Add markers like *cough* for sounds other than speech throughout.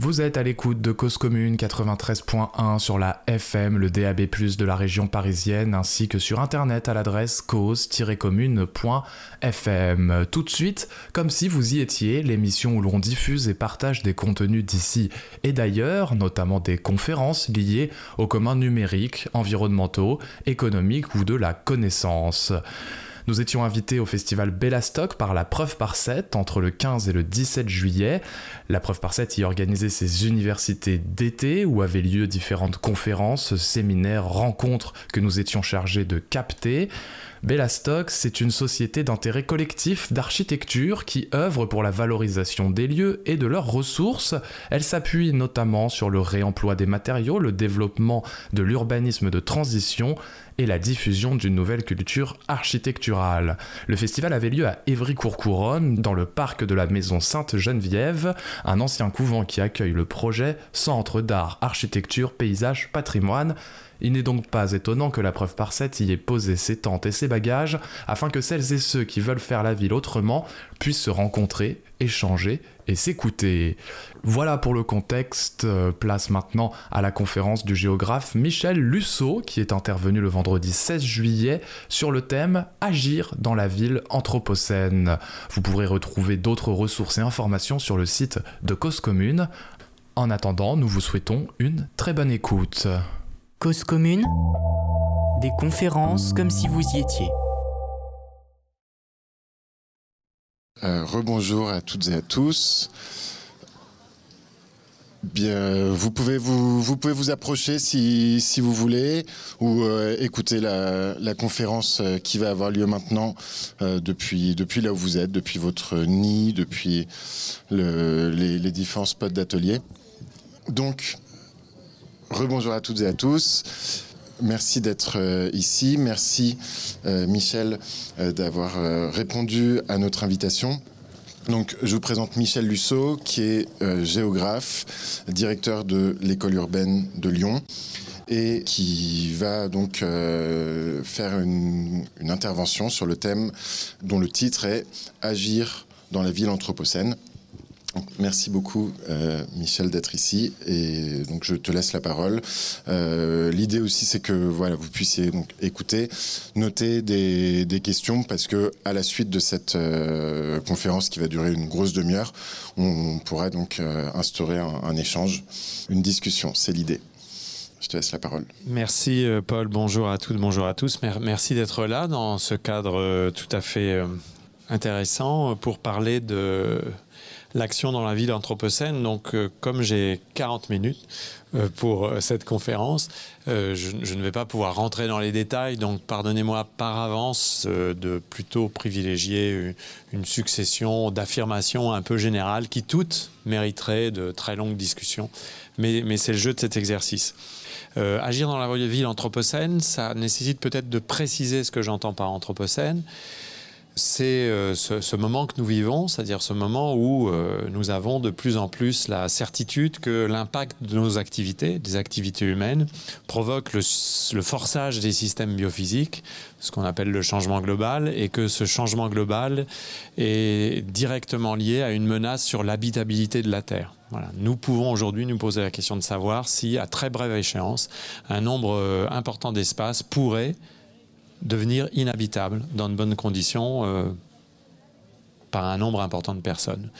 Vous êtes à l'écoute de Cause Commune 93.1 sur la FM, le DAB+, de la région parisienne, ainsi que sur internet à l'adresse cause-commune.fm. Tout de suite, comme si vous y étiez, l'émission où l'on diffuse et partage des contenus d'ici et d'ailleurs, notamment des conférences liées aux communs numériques, environnementaux, économiques ou de la connaissance. Nous étions invités au festival Bellastock par la Preuve par 7 entre le 15 et le 17 juillet. La Preuve par 7 y organisait ses universités d'été où avaient lieu différentes conférences, séminaires, rencontres que nous étions chargés de capter. Bellastock, c'est une société d'intérêt collectif d'architecture qui œuvre pour la valorisation des lieux et de leurs ressources. Elle s'appuie notamment sur le réemploi des matériaux, le développement de l'urbanisme de transition et la diffusion d'une nouvelle culture architecturale. Le festival avait lieu à Évry-Courcouronne, dans le parc de la Maison Sainte-Geneviève, un ancien couvent qui accueille le projet Centre d'art, architecture, paysage, patrimoine. Il n'est donc pas étonnant que la preuve par 7 y ait posé ses tentes et ses bagages afin que celles et ceux qui veulent faire la ville autrement puissent se rencontrer, échanger et s'écouter. Voilà pour le contexte. Place maintenant à la conférence du géographe Michel Lusseau qui est intervenu le vendredi 16 juillet sur le thème Agir dans la ville anthropocène. Vous pourrez retrouver d'autres ressources et informations sur le site de Cause Commune. En attendant, nous vous souhaitons une très bonne écoute. Cause commune, des conférences comme si vous y étiez. Euh, rebonjour à toutes et à tous. Bien, vous pouvez vous, vous pouvez vous approcher si, si vous voulez ou euh, écouter la, la, conférence euh, qui va avoir lieu maintenant depuis, depuis là où vous êtes, depuis votre nid, depuis le, les, les différents spots d'atelier. Donc, Rebonjour à toutes et à tous. Merci d'être euh, ici. Merci euh, Michel euh, d'avoir répondu à notre invitation. Donc, je vous présente Michel Lusseau, qui est géographe, directeur de l'école urbaine de Lyon et qui va donc faire une intervention sur le thème dont le titre est Agir dans la ville anthropocène. Merci beaucoup, euh, Michel, d'être ici. Et donc, je te laisse la parole. Euh, L'idée aussi, c'est que voilà, vous puissiez donc écouter, noter des, questions, parce que à la suite de cette euh, conférence qui va durer une grosse demi-heure, on, on, pourra donc instaurer un, échange, une discussion. C'est l'idée. Je te laisse la parole. Merci, Paul. Bonjour à toutes, bonjour à tous. Merci d'être là dans ce cadre tout à fait intéressant pour parler de l'action dans la ville anthropocène. Donc, euh, comme j'ai 40 minutes euh, pour euh, cette conférence, je, ne vais pas pouvoir rentrer dans les détails. Donc, pardonnez-moi par avance de plutôt privilégier une, succession d'affirmations un peu générales qui toutes mériteraient de très longues discussions. Mais, c'est le jeu de cet exercice. Agir dans la ville anthropocène, ça nécessite peut-être de préciser ce que j'entends par anthropocène c'est euh, ce, moment que nous vivons, c'est-à-dire ce moment où euh, nous avons de plus en plus la certitude que l'impact de nos activités, des activités humaines, provoque le, forçage des systèmes biophysiques, ce qu'on appelle le changement global, et que ce changement global est directement lié à une menace sur l'habitabilité de la Terre. Nous pouvons aujourd'hui nous poser la question de savoir si, à très brève échéance, un nombre euh, important d'espaces pourrait devenir inhabitable dans de bonnes conditions euh, par un nombre important de personnes.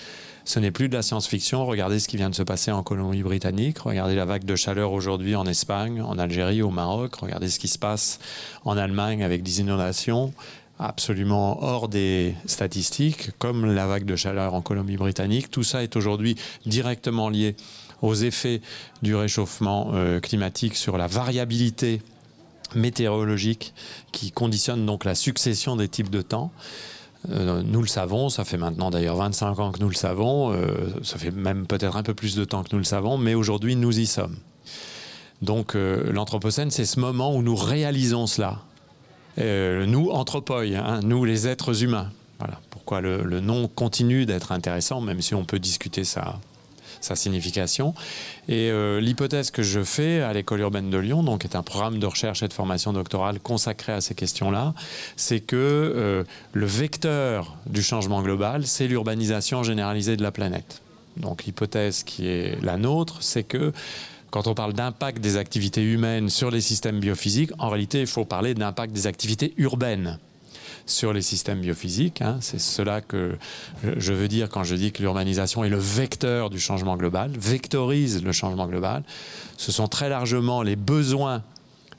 Ce n'est plus de la science-fiction. Regardez ce qui vient de se passer en Colombie-Britannique. Regardez la vague de chaleur aujourd'hui en Espagne, en Algérie, au Maroc. Regardez ce qui se passe en Allemagne avec des inondations absolument hors des statistiques, comme la vague de chaleur en Colombie-Britannique. Tout ça est aujourd'hui directement lié aux effets du réchauffement euh, climatique sur la variabilité météorologique qui conditionne donc la succession des types de temps. Euh, nous le savons, ça fait maintenant d'ailleurs 25 ans que nous le savons, euh, ça fait même peut-être un peu plus de temps que nous le savons, mais aujourd'hui nous y sommes. Donc euh, l'Anthropocène, c'est ce moment où nous réalisons cela. Nous, anthropoi, hein, nous les êtres humains. Voilà pourquoi le nom continue d'être intéressant, même si on peut discuter ça sa signification. Et euh, l'hypothèse que je fais à l'école urbaine de Lyon, donc est un programme de recherche et de formation doctorale consacré à ces questions-là, c'est que euh, le vecteur du changement global, c'est l'urbanisation généralisée de la planète. Donc l'hypothèse qui est la nôtre, c'est que quand on parle d'impact des activités humaines sur les systèmes biophysiques, en réalité, il faut parler d'impact des activités urbaines sur les systèmes biophysiques. Hein. C'est cela que je veux dire quand je dis que l'urbanisation est le vecteur du changement global, vectorise le changement global. Ce sont très largement les besoins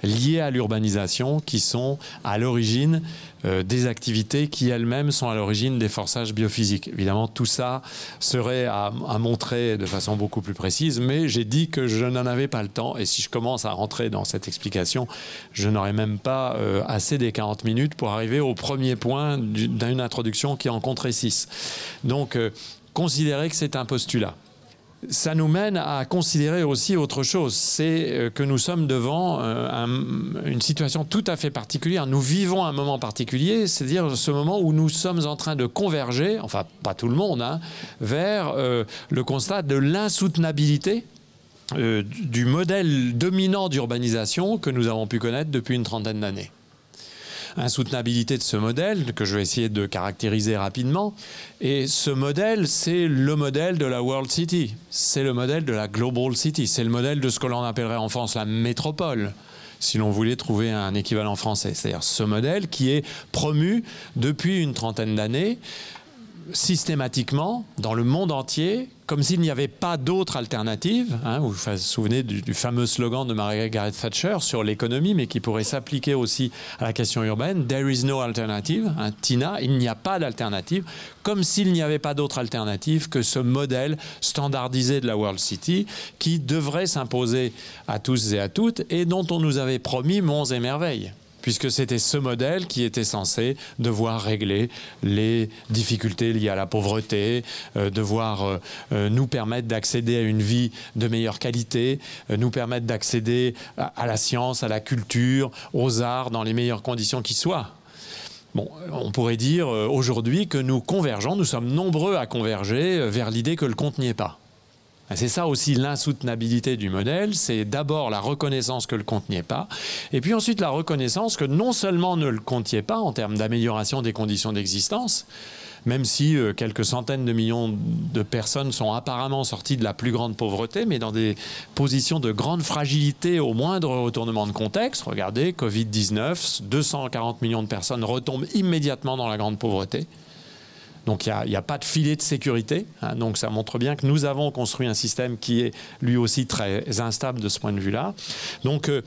liées à l'urbanisation qui sont à l'origine euh, des activités qui elles-mêmes sont à l'origine des forçages biophysiques. Évidemment, tout ça serait à, montrer de façon beaucoup plus précise, mais j'ai dit que je n'en avais pas le temps. Et si je commence à rentrer dans cette explication, je n'aurai même pas euh, assez des 40 minutes pour arriver au premier point d'une introduction qui en compterait 6. Donc, euh, considérez que c'est un postulat ça nous mène à considérer aussi autre chose, c'est euh, que nous sommes devant euh, une situation tout à fait particulière. Nous vivons un moment particulier, c'est-à-dire ce moment où nous sommes en train de converger, enfin pas tout le monde, hein, vers euh, le constat de l'insoutenabilité du modèle dominant d'urbanisation que nous avons pu connaître depuis une trentaine d'années insoutenabilité de ce modèle que je vais essayer de caractériser rapidement. Et ce modèle, c'est le modèle de la World City, c'est le modèle de la Global City, c'est le modèle de ce que l'on appellerait en France la métropole si l'on voulait trouver un équivalent français. C'est-à-dire ce modèle qui est promu depuis une trentaine d'années systématiquement dans le monde entier comme s'il n'y avait pas d'autre alternative. Hein, vous vous souvenez du, fameux slogan de Margaret Thatcher sur l'économie, mais qui pourrait s'appliquer aussi à la question urbaine. There is no alternative. Hein, Tina, il n'y a pas d'alternative. Comme s'il n'y avait pas d'autre alternative que ce modèle standardisé de la World City qui devrait s'imposer à tous et à toutes et dont on nous avait promis monts et merveilles puisque c'était ce modèle qui était censé devoir régler les difficultés liées à la pauvreté, euh, devoir euh, euh, nous permettre d'accéder à une vie de meilleure qualité, nous permettre d'accéder à, la science, à la culture, aux arts dans les meilleures conditions qui soient. Bon, on pourrait dire aujourd'hui que nous convergeons, nous sommes nombreux à converger vers l'idée que le compte n'y est pas. C'est ça aussi l'insoutenabilité du modèle, c'est d'abord la reconnaissance que le compte n'y est pas, et puis ensuite la reconnaissance que non seulement ne le comptiez pas en termes d'amélioration des conditions d'existence, même si euh, quelques centaines de millions de personnes sont apparemment sorties de la plus grande pauvreté, mais dans des positions de grande fragilité au moindre retournement de contexte. Regardez, Covid-19, 240 millions de personnes retombent immédiatement dans la grande pauvreté. Donc il n'y a, pas de filet de sécurité. Hein. donc ça montre bien que nous avons construit un système qui est lui aussi très instable de ce point de vue-là. Donc euh,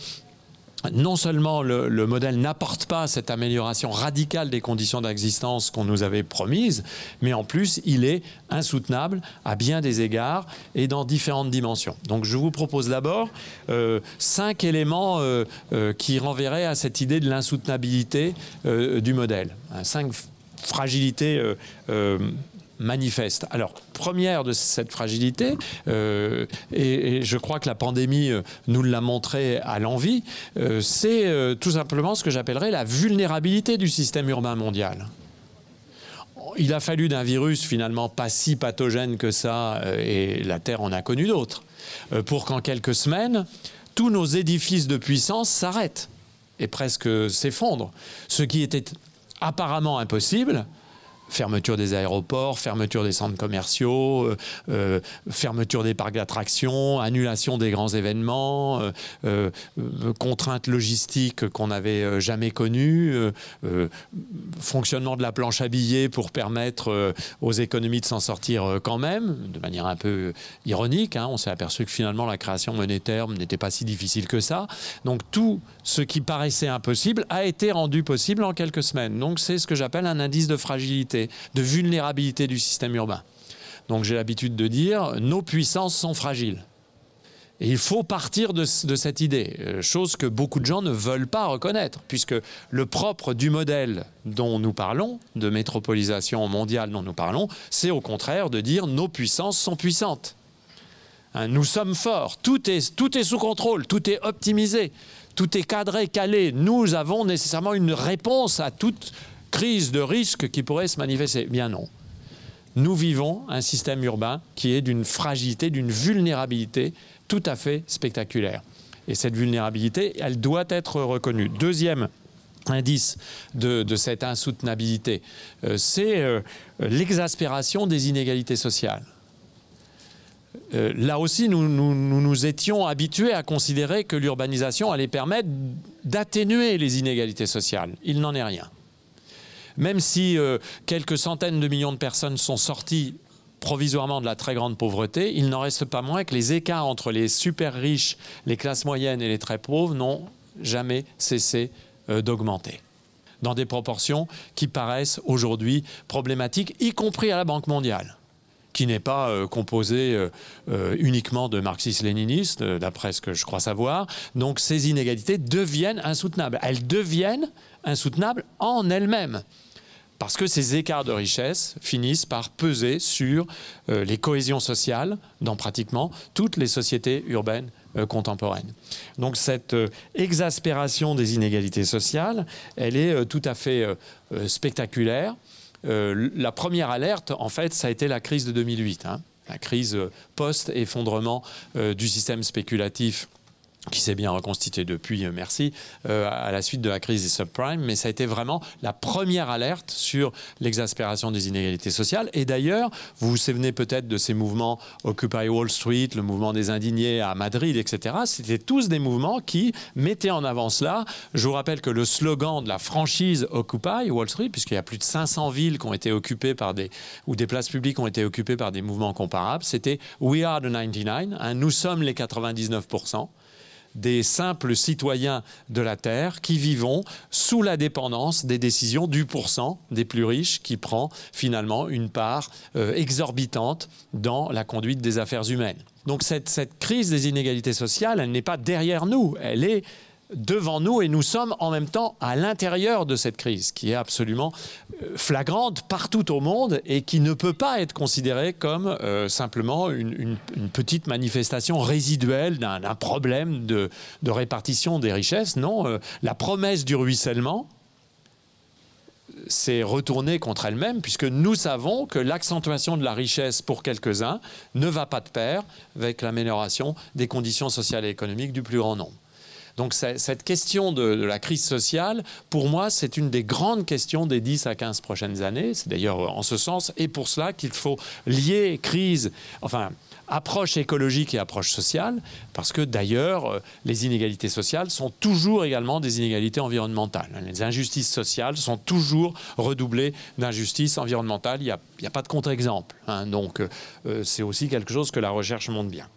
non seulement le, modèle n'apporte pas cette amélioration radicale des conditions d'existence qu'on nous avait promises, mais en plus, il est insoutenable à bien des égards et dans différentes dimensions. Donc je vous propose d'abord euh, cinq éléments euh, qui renverraient à cette idée de l'insoutenabilité du modèle. Hein, cinq fragilité euh, euh, manifeste. Alors, première de cette fragilité, euh, et, je crois que la pandémie nous l'a montré à l'envie, c'est tout simplement ce que j'appellerais la vulnérabilité du système urbain mondial. Il a fallu d'un virus finalement pas si pathogène que ça, et la Terre en a connu d'autres, pour qu'en quelques semaines, tous nos édifices de puissance s'arrêtent et presque s'effondrent. Ce qui était apparemment impossible, fermeture des aéroports, fermeture des centres commerciaux, euh, euh, fermeture des parcs d'attractions, annulation des grands événements, euh, contraintes logistiques qu'on n'avait jamais connues, fonctionnement de la planche à billets pour permettre aux économies de s'en sortir quand même, de manière un peu ironique. Hein. on s'est aperçu que finalement la création monétaire n'était pas si difficile que ça. Donc tout ce qui paraissait impossible a été rendu possible en quelques semaines. Donc c'est ce que j'appelle un indice de fragilité de vulnérabilité du système urbain. Donc j'ai l'habitude de dire, nos puissances sont fragiles. Et il faut partir de, cette idée, euh, chose que beaucoup de gens ne veulent pas reconnaître, puisque le propre du modèle dont nous parlons, de métropolisation mondiale dont nous parlons, c'est au contraire de dire nos puissances sont puissantes. Hein, nous sommes forts, tout est, tout est sous contrôle, tout est optimisé, tout est cadré, calé. Nous avons nécessairement une réponse à toute crise de risque qui pourrait se manifester. Bien non. Nous vivons un système urbain qui est d'une fragilité, d'une vulnérabilité tout à fait spectaculaire. Et cette vulnérabilité, elle doit être reconnue. Deuxième indice de, cette insoutenabilité, euh, c'est euh, l'exaspération des inégalités sociales. euh, là aussi, nous, nous, nous, étions habitués à considérer que l'urbanisation allait permettre d'atténuer les inégalités sociales. Il n'en est rien. Même si euh, quelques centaines de millions de personnes sont sorties provisoirement de la très grande pauvreté, il n'en reste pas moins que les écarts entre les super riches, les classes moyennes et les très pauvres n'ont jamais cessé euh, d'augmenter dans des proportions qui paraissent aujourd'hui problématiques, y compris à la Banque mondiale qui n'est pas euh, composée euh, uniquement de marxistes-léninistes, d'après ce que je crois savoir. Donc ces inégalités deviennent insoutenables. Elles deviennent insoutenables en elles-mêmes parce que ces écarts de richesse finissent par peser sur euh, les cohésions sociales dans pratiquement toutes les sociétés urbaines euh, contemporaines. Donc cette euh, exaspération des inégalités sociales, elle est tout à fait spectaculaire. la première alerte, en fait, ça a été la crise de 2008, hein. la crise post-effondrement du système spéculatif qui s'est bien reconstitué depuis, euh, merci, euh, à la suite de la crise des subprimes, mais ça a été vraiment la première alerte sur l'exaspération des inégalités sociales. Et d'ailleurs, vous vous souvenez peut-être de ces mouvements Occupy Wall Street, le mouvement des indignés à Madrid, etc. C'était tous des mouvements qui mettaient en avant cela. Je vous rappelle que le slogan de la franchise Occupy Wall Street, puisqu'il y a plus de 500 villes qui ont été occupées par des, ou des places publiques ont été occupées par des mouvements comparables, c'était We are the 99, hein, nous sommes les 99% des simples citoyens de la Terre qui vivons sous la dépendance des décisions du pourcent des plus riches qui prend finalement une part euh, exorbitante dans la conduite des affaires humaines. Donc cette, cette crise des inégalités sociales, elle n'est pas derrière nous, elle est devant nous et nous sommes en même temps à l'intérieur de cette crise qui est absolument euh, flagrante partout au monde et qui ne peut pas être considérée comme euh, simplement une, petite manifestation résiduelle d'un problème de, répartition des richesses. Non, euh, la promesse du ruissellement, s'est retournée contre elle-même, puisque nous savons que l'accentuation de la richesse pour quelques-uns ne va pas de pair avec l'amélioration des conditions sociales et économiques du plus grand nombre. Donc cette question de, la crise sociale, pour moi, c'est une des grandes questions des 10 à 15 prochaines années. C'est d'ailleurs en ce sens, et pour cela qu'il faut lier crise, enfin, approche écologique et approche sociale, parce que d'ailleurs, les inégalités sociales sont toujours également des inégalités environnementales. Les injustices sociales sont toujours redoublées d'injustices environnementales. Il n'y a, pas de contre-exemple. Hein. donc, euh, c'est aussi quelque chose que la recherche montre bien.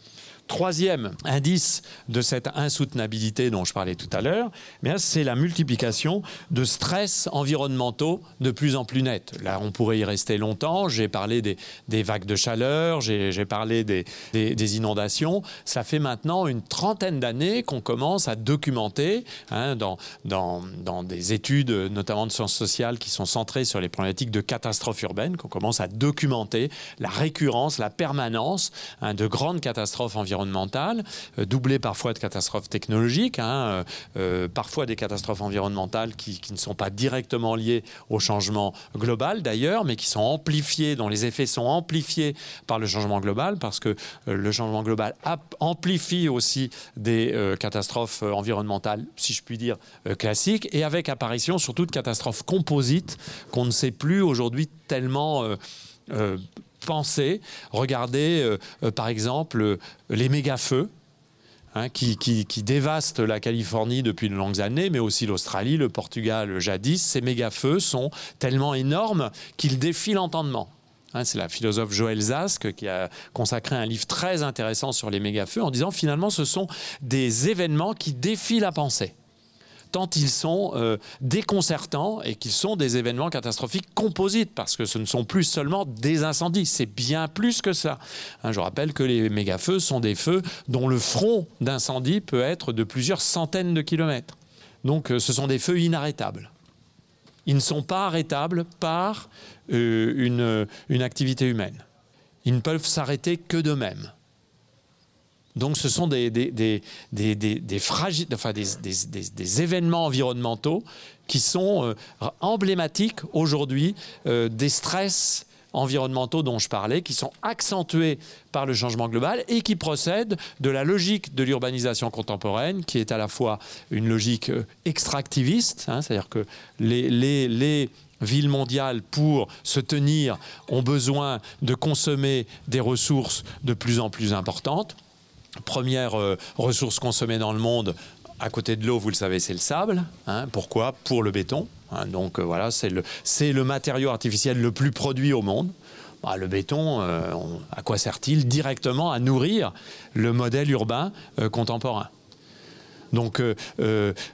Troisième indice de cette insoutenabilité dont je parlais tout à l'heure, eh c'est la multiplication de stress environnementaux de plus en plus nets. Là, on pourrait y rester longtemps. J'ai parlé des, vagues de chaleur, j'ai parlé des, inondations. Ça fait maintenant une trentaine d'années qu'on commence à documenter hein, dans, dans, des études, notamment de sciences sociales, qui sont centrées sur les problématiques de catastrophes urbaines, qu'on commence à documenter la récurrence, la permanence hein, de grandes catastrophes environnementales environnementales, euh, doublées parfois de catastrophes technologiques, hein, euh, euh, parfois des catastrophes environnementales qui, ne sont pas directement liées au changement global d'ailleurs, mais qui sont amplifiées, dont les effets sont amplifiés par le changement global, parce que le changement global amplifie aussi des catastrophes environnementales, si je puis dire, classiques, et avec apparition surtout de catastrophes composites qu'on ne sait plus aujourd'hui tellement penser, regardez euh, euh, par exemple euh, les méga-feux. Hein, qui, dévastent la Californie depuis de longues années, mais aussi l'Australie, le Portugal jadis. Ces méga-feux sont tellement énormes qu'ils défient l'entendement. Hein, c'est la philosophe Joël Zask qui a consacré un livre très intéressant sur les méga-feux en disant finalement ce sont des événements qui défient la pensée tant ils sont euh, déconcertants et qu'ils sont des événements catastrophiques composites, parce que ce ne sont plus seulement des incendies, c'est bien plus que ça. Hein, je rappelle que les méga-feux sont des feux dont le front d'incendie peut être de plusieurs centaines de kilomètres. Donc euh, ce sont des feux inarrêtables. Ils ne sont pas arrêtables par euh, une, une activité humaine. Ils ne peuvent s'arrêter que d'eux-mêmes. Donc ce sont des, événements environnementaux qui sont euh, emblématiques aujourd'hui euh, des stress environnementaux dont je parlais, qui sont accentués par le changement global et qui procèdent de la logique de l'urbanisation contemporaine, qui est à la fois une logique euh, extractiviste, hein, c'est-à-dire que les villes mondiales, pour se tenir, ont besoin de consommer des ressources de plus en plus importantes. Première euh, ressource consommée dans le monde, à côté de l'eau, vous le savez, c'est le sable. Hein. pourquoi? Pour le béton. Hein. donc euh, voilà, c'est le, le, matériau artificiel le plus produit au monde. Bah, le béton, euh, à quoi sert-il? Directement à nourrir le modèle urbain contemporain. Donc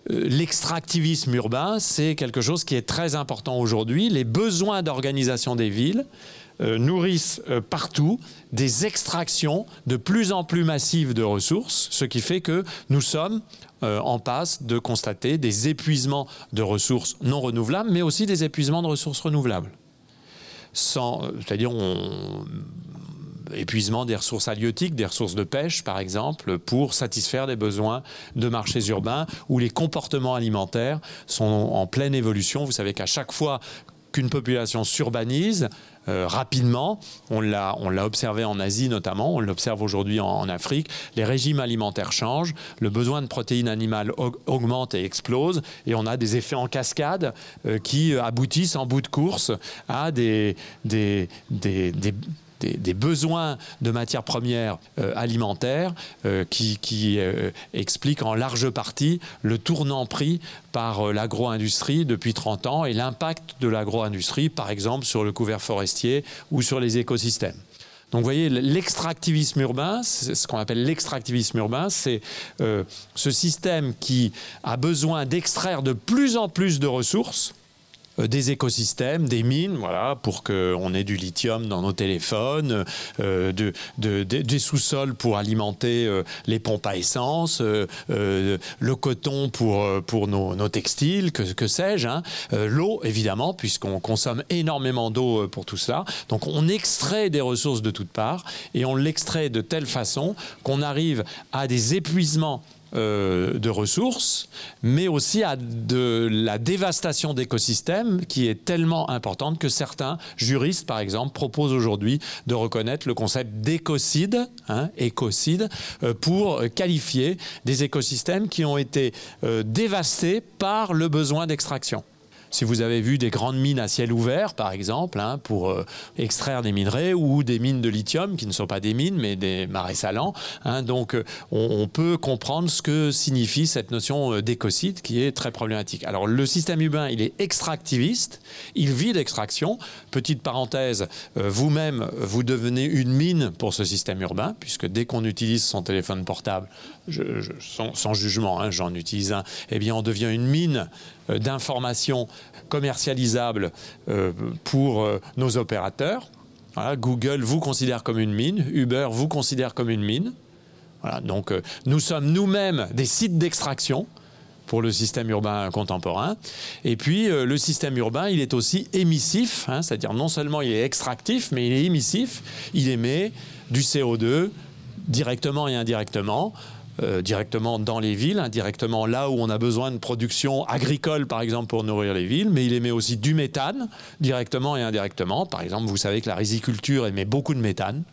l'extractivisme urbain, c'est quelque chose qui est très important aujourd'hui. Les besoins d'organisation des villes nourrissent euh, partout des extractions de plus en plus massives de ressources, ce qui fait que nous sommes euh, en passe de constater des épuisements de ressources non renouvelables, mais aussi des épuisements de ressources renouvelables. c'est-à-dire épuisement des ressources halieutiques, des ressources de pêche, par exemple, pour satisfaire des besoins de marchés urbains où les comportements alimentaires sont en pleine évolution. Vous savez qu'à chaque fois qu'une population s'urbanise, euh, rapidement. On l'a, observé en Asie notamment, on l'observe aujourd'hui en, Afrique. Les régimes alimentaires changent, le besoin de protéines animales augmente et explose, et on a des effets en cascade euh, qui aboutissent en bout de course à des, besoins de matières premières euh, alimentaires euh, qui, euh, expliquent en large partie le tournant pris par l'agro-industrie depuis 30 ans et l'impact de l'agro-industrie, par exemple, sur le couvert forestier ou sur les écosystèmes. Donc vous voyez, l'extractivisme urbain, ce qu'on appelle l'extractivisme urbain, c'est ce système qui a besoin d'extraire de plus en plus de ressources des écosystèmes, des mines, voilà, pour qu'on ait du lithium dans nos téléphones, euh, des sous-sols pour alimenter euh, les pompes à essence, le coton pour, pour nos, textiles, que, que sais-je, hein. l'eau évidemment, puisqu'on consomme énormément d'eau pour tout cela. Donc on extrait des ressources de toutes parts et on l'extrait de telle façon qu'on arrive à des épuisements euh, de ressources, mais aussi à de la dévastation d'écosystèmes qui est tellement importante que certains juristes, par exemple, proposent aujourd'hui de reconnaître le concept d'écocide, hein, écocide, euh, pour qualifier des écosystèmes qui ont été euh, dévastés par le besoin d'extraction. Si vous avez vu des grandes mines à ciel ouvert, par exemple, hein, pour euh, extraire des minerais ou des mines de lithium, qui ne sont pas des mines, mais des marais salants, hein, donc euh, on, peut comprendre ce que signifie cette notion euh, d'écocide qui est très problématique. Alors le système urbain, il est extractiviste, il vit d'extraction. Petite parenthèse, vous-même, vous devenez une mine pour ce système urbain, puisque dès qu'on utilise son téléphone portable, sans, jugement, hein, j'en utilise un, eh bien on devient une mine euh, d'informations commercialisables euh, pour euh, nos opérateurs. Google vous considère comme une mine, Uber vous considère comme une mine. donc nous sommes nous-mêmes des sites d'extraction pour le système urbain contemporain. Et puis le système urbain, il est aussi émissif, hein, c'est-à-dire non seulement il est extractif, mais il est émissif. Il émet du CO2 directement et indirectement. Euh, directement dans les villes, indirectement là où on a besoin de production agricole, par exemple, pour nourrir les villes, mais il émet aussi du méthane, directement et indirectement. Par exemple, vous savez que la riziculture émet beaucoup de méthane.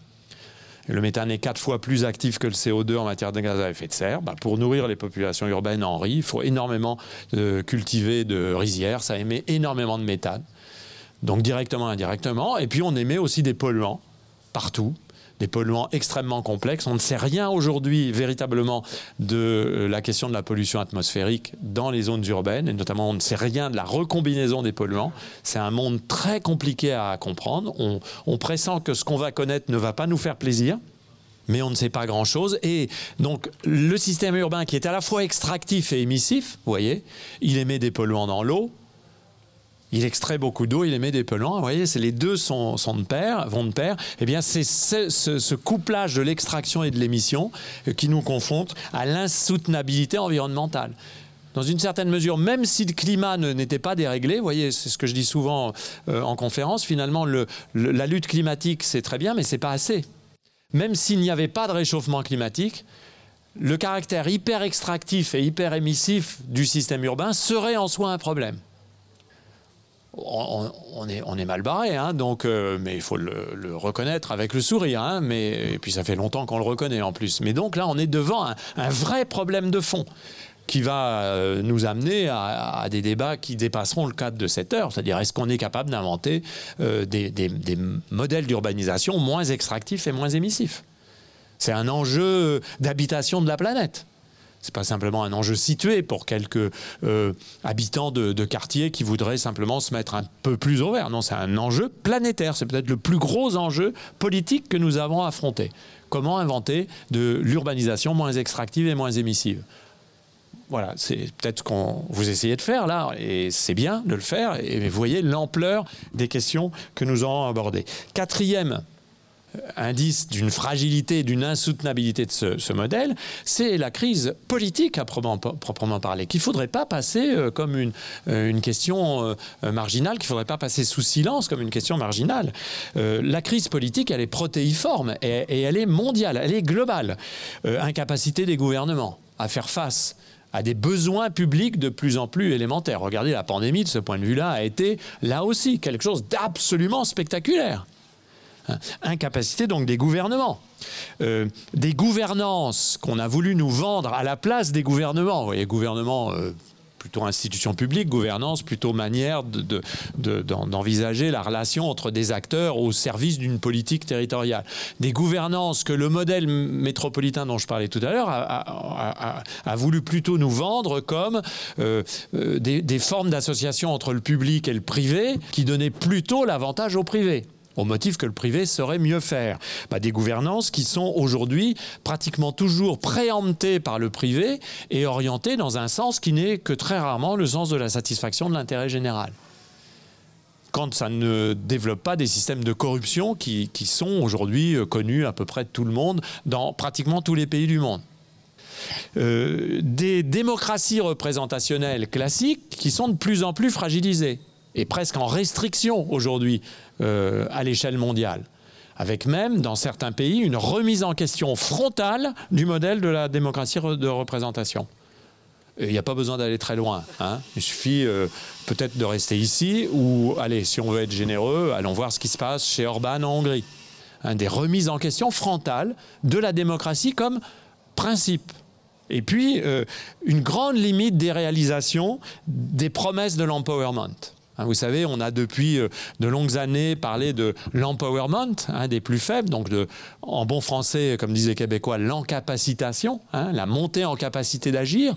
le méthane est quatre fois plus actif que le CO2 en matière de gaz à effet de serre. Bah, pour nourrir les populations urbaines en riz, il faut énormément de cultiver de rizières. Ça émet énormément de méthane. Donc directement, et indirectement. Et puis on émet aussi des polluants partout des polluants extrêmement complexes. On ne sait rien aujourd'hui véritablement de euh, la question de la pollution atmosphérique dans les zones urbaines, et notamment on ne sait rien de la recombinaison des polluants. C'est un monde très compliqué à comprendre. On, on pressent que ce qu'on va connaître ne va pas nous faire plaisir mais on ne sait pas grand-chose. Et donc, le système urbain qui est à la fois extractif et émissif, vous voyez, il émet des polluants dans l'eau, il extrait beaucoup d'eau, il émet des polluants. Vous voyez, les deux sont, de pair, vont de pair. Eh bien, c'est ce, couplage de l'extraction et de l'émission euh, qui nous confronte à l'insoutenabilité environnementale dans une certaine mesure, même si le climat n'était pas déréglé, vous voyez, c'est ce que je dis souvent euh, en conférence, finalement, la lutte climatique, c'est très bien, mais c'est pas assez. Même s'il n'y avait pas de réchauffement climatique, le caractère hyper extractif et hyper émissif du système urbain serait en soi un problème on, est, mal barré, hein, donc, euh, mais il faut le, reconnaître avec le sourire. Hein, mais, et puis ça fait longtemps qu'on le reconnaît en plus. Mais donc là, on est devant un, vrai problème de fond. qui va euh, nous amener à, des débats qui dépasseront le cadre de cette heure. C'est-à-dire, est-ce qu'on est capable d'inventer euh, des modèles d'urbanisation moins extractifs et moins émissifs? C'est un enjeu d'habitation de la planète. C'est pas simplement un enjeu situé pour quelques euh, habitants de, de quartiers qui voudraient simplement se mettre un peu plus au vert. Non, c'est un enjeu planétaire. C'est peut-être le plus gros enjeu politique que nous avons affronté. Comment inventer de l'urbanisation moins extractive et moins émissive? Voilà, c'est peut-être ce qu'on vous essayez de faire là, et c'est bien de le faire, et vous voyez l'ampleur des questions que nous avons abordées. Quatrième indice d'une fragilité, d'une insoutenabilité de ce, modèle, c'est la crise politique à proprement, parler, qu'il ne faudrait pas passer euh, comme une, euh, question euh, marginale, qu'il ne faudrait pas passer sous silence comme une question marginale. la crise politique, elle est protéiforme et, et, elle est mondiale, elle est globale. incapacité des gouvernements à faire face à des besoins publics de plus en plus élémentaires. Regardez, la pandémie, de ce point de vue-là, a été là aussi quelque chose d'absolument spectaculaire. Incapacité donc des gouvernements. Euh, des gouvernances qu'on a voulu nous vendre à la place des gouvernements. Vous voyez, gouvernement, euh, plutôt institution publique, gouvernance, plutôt manière d'envisager de, la relation entre des acteurs au service d'une politique territoriale. Des gouvernances que le modèle métropolitain dont je parlais tout à l'heure a, voulu plutôt nous vendre comme euh, des formes d'association entre le public et le privé qui donnaient plutôt l'avantage au privé au motif que le privé saurait mieux faire. Bah, des gouvernances qui sont aujourd'hui pratiquement toujours préemptées par le privé et orientées dans un sens qui n'est que très rarement le sens de la satisfaction de l'intérêt général quand ça ne développe pas des systèmes de corruption qui, sont aujourd'hui euh, connus à peu près de tout le monde dans pratiquement tous les pays du monde. Euh, des démocraties représentationnelles classiques qui sont de plus en plus fragilisées et presque en restriction aujourd'hui euh, à l'échelle mondiale avec même, dans certains pays, une remise en question frontale du modèle de la démocratie de représentation. Il n'y a pas besoin d'aller très loin. Hein. Il suffit euh, peut-être de rester ici ou, allez, si on veut être généreux, allons voir ce qui se passe chez Orban en Hongrie. Des remises en question frontales de la démocratie comme principe. Et puis, euh, une grande limite des réalisations des promesses de l'empowerment. Hein, vous savez, on a depuis euh, de longues années parlé de l'empowerment hein, des plus faibles, donc en bon français, comme disaient les Québécois, l'encapacitation, hein, la montée en capacité d'agir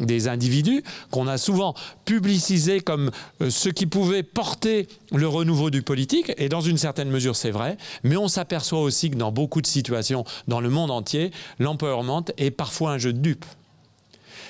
des individus, qu'on a souvent publicisé comme euh, ce qui pouvait porter le renouveau du politique, et dans une certaine mesure c'est vrai, mais on s'aperçoit aussi que dans beaucoup de situations dans le monde entier, l'empowerment est parfois un jeu de dupes.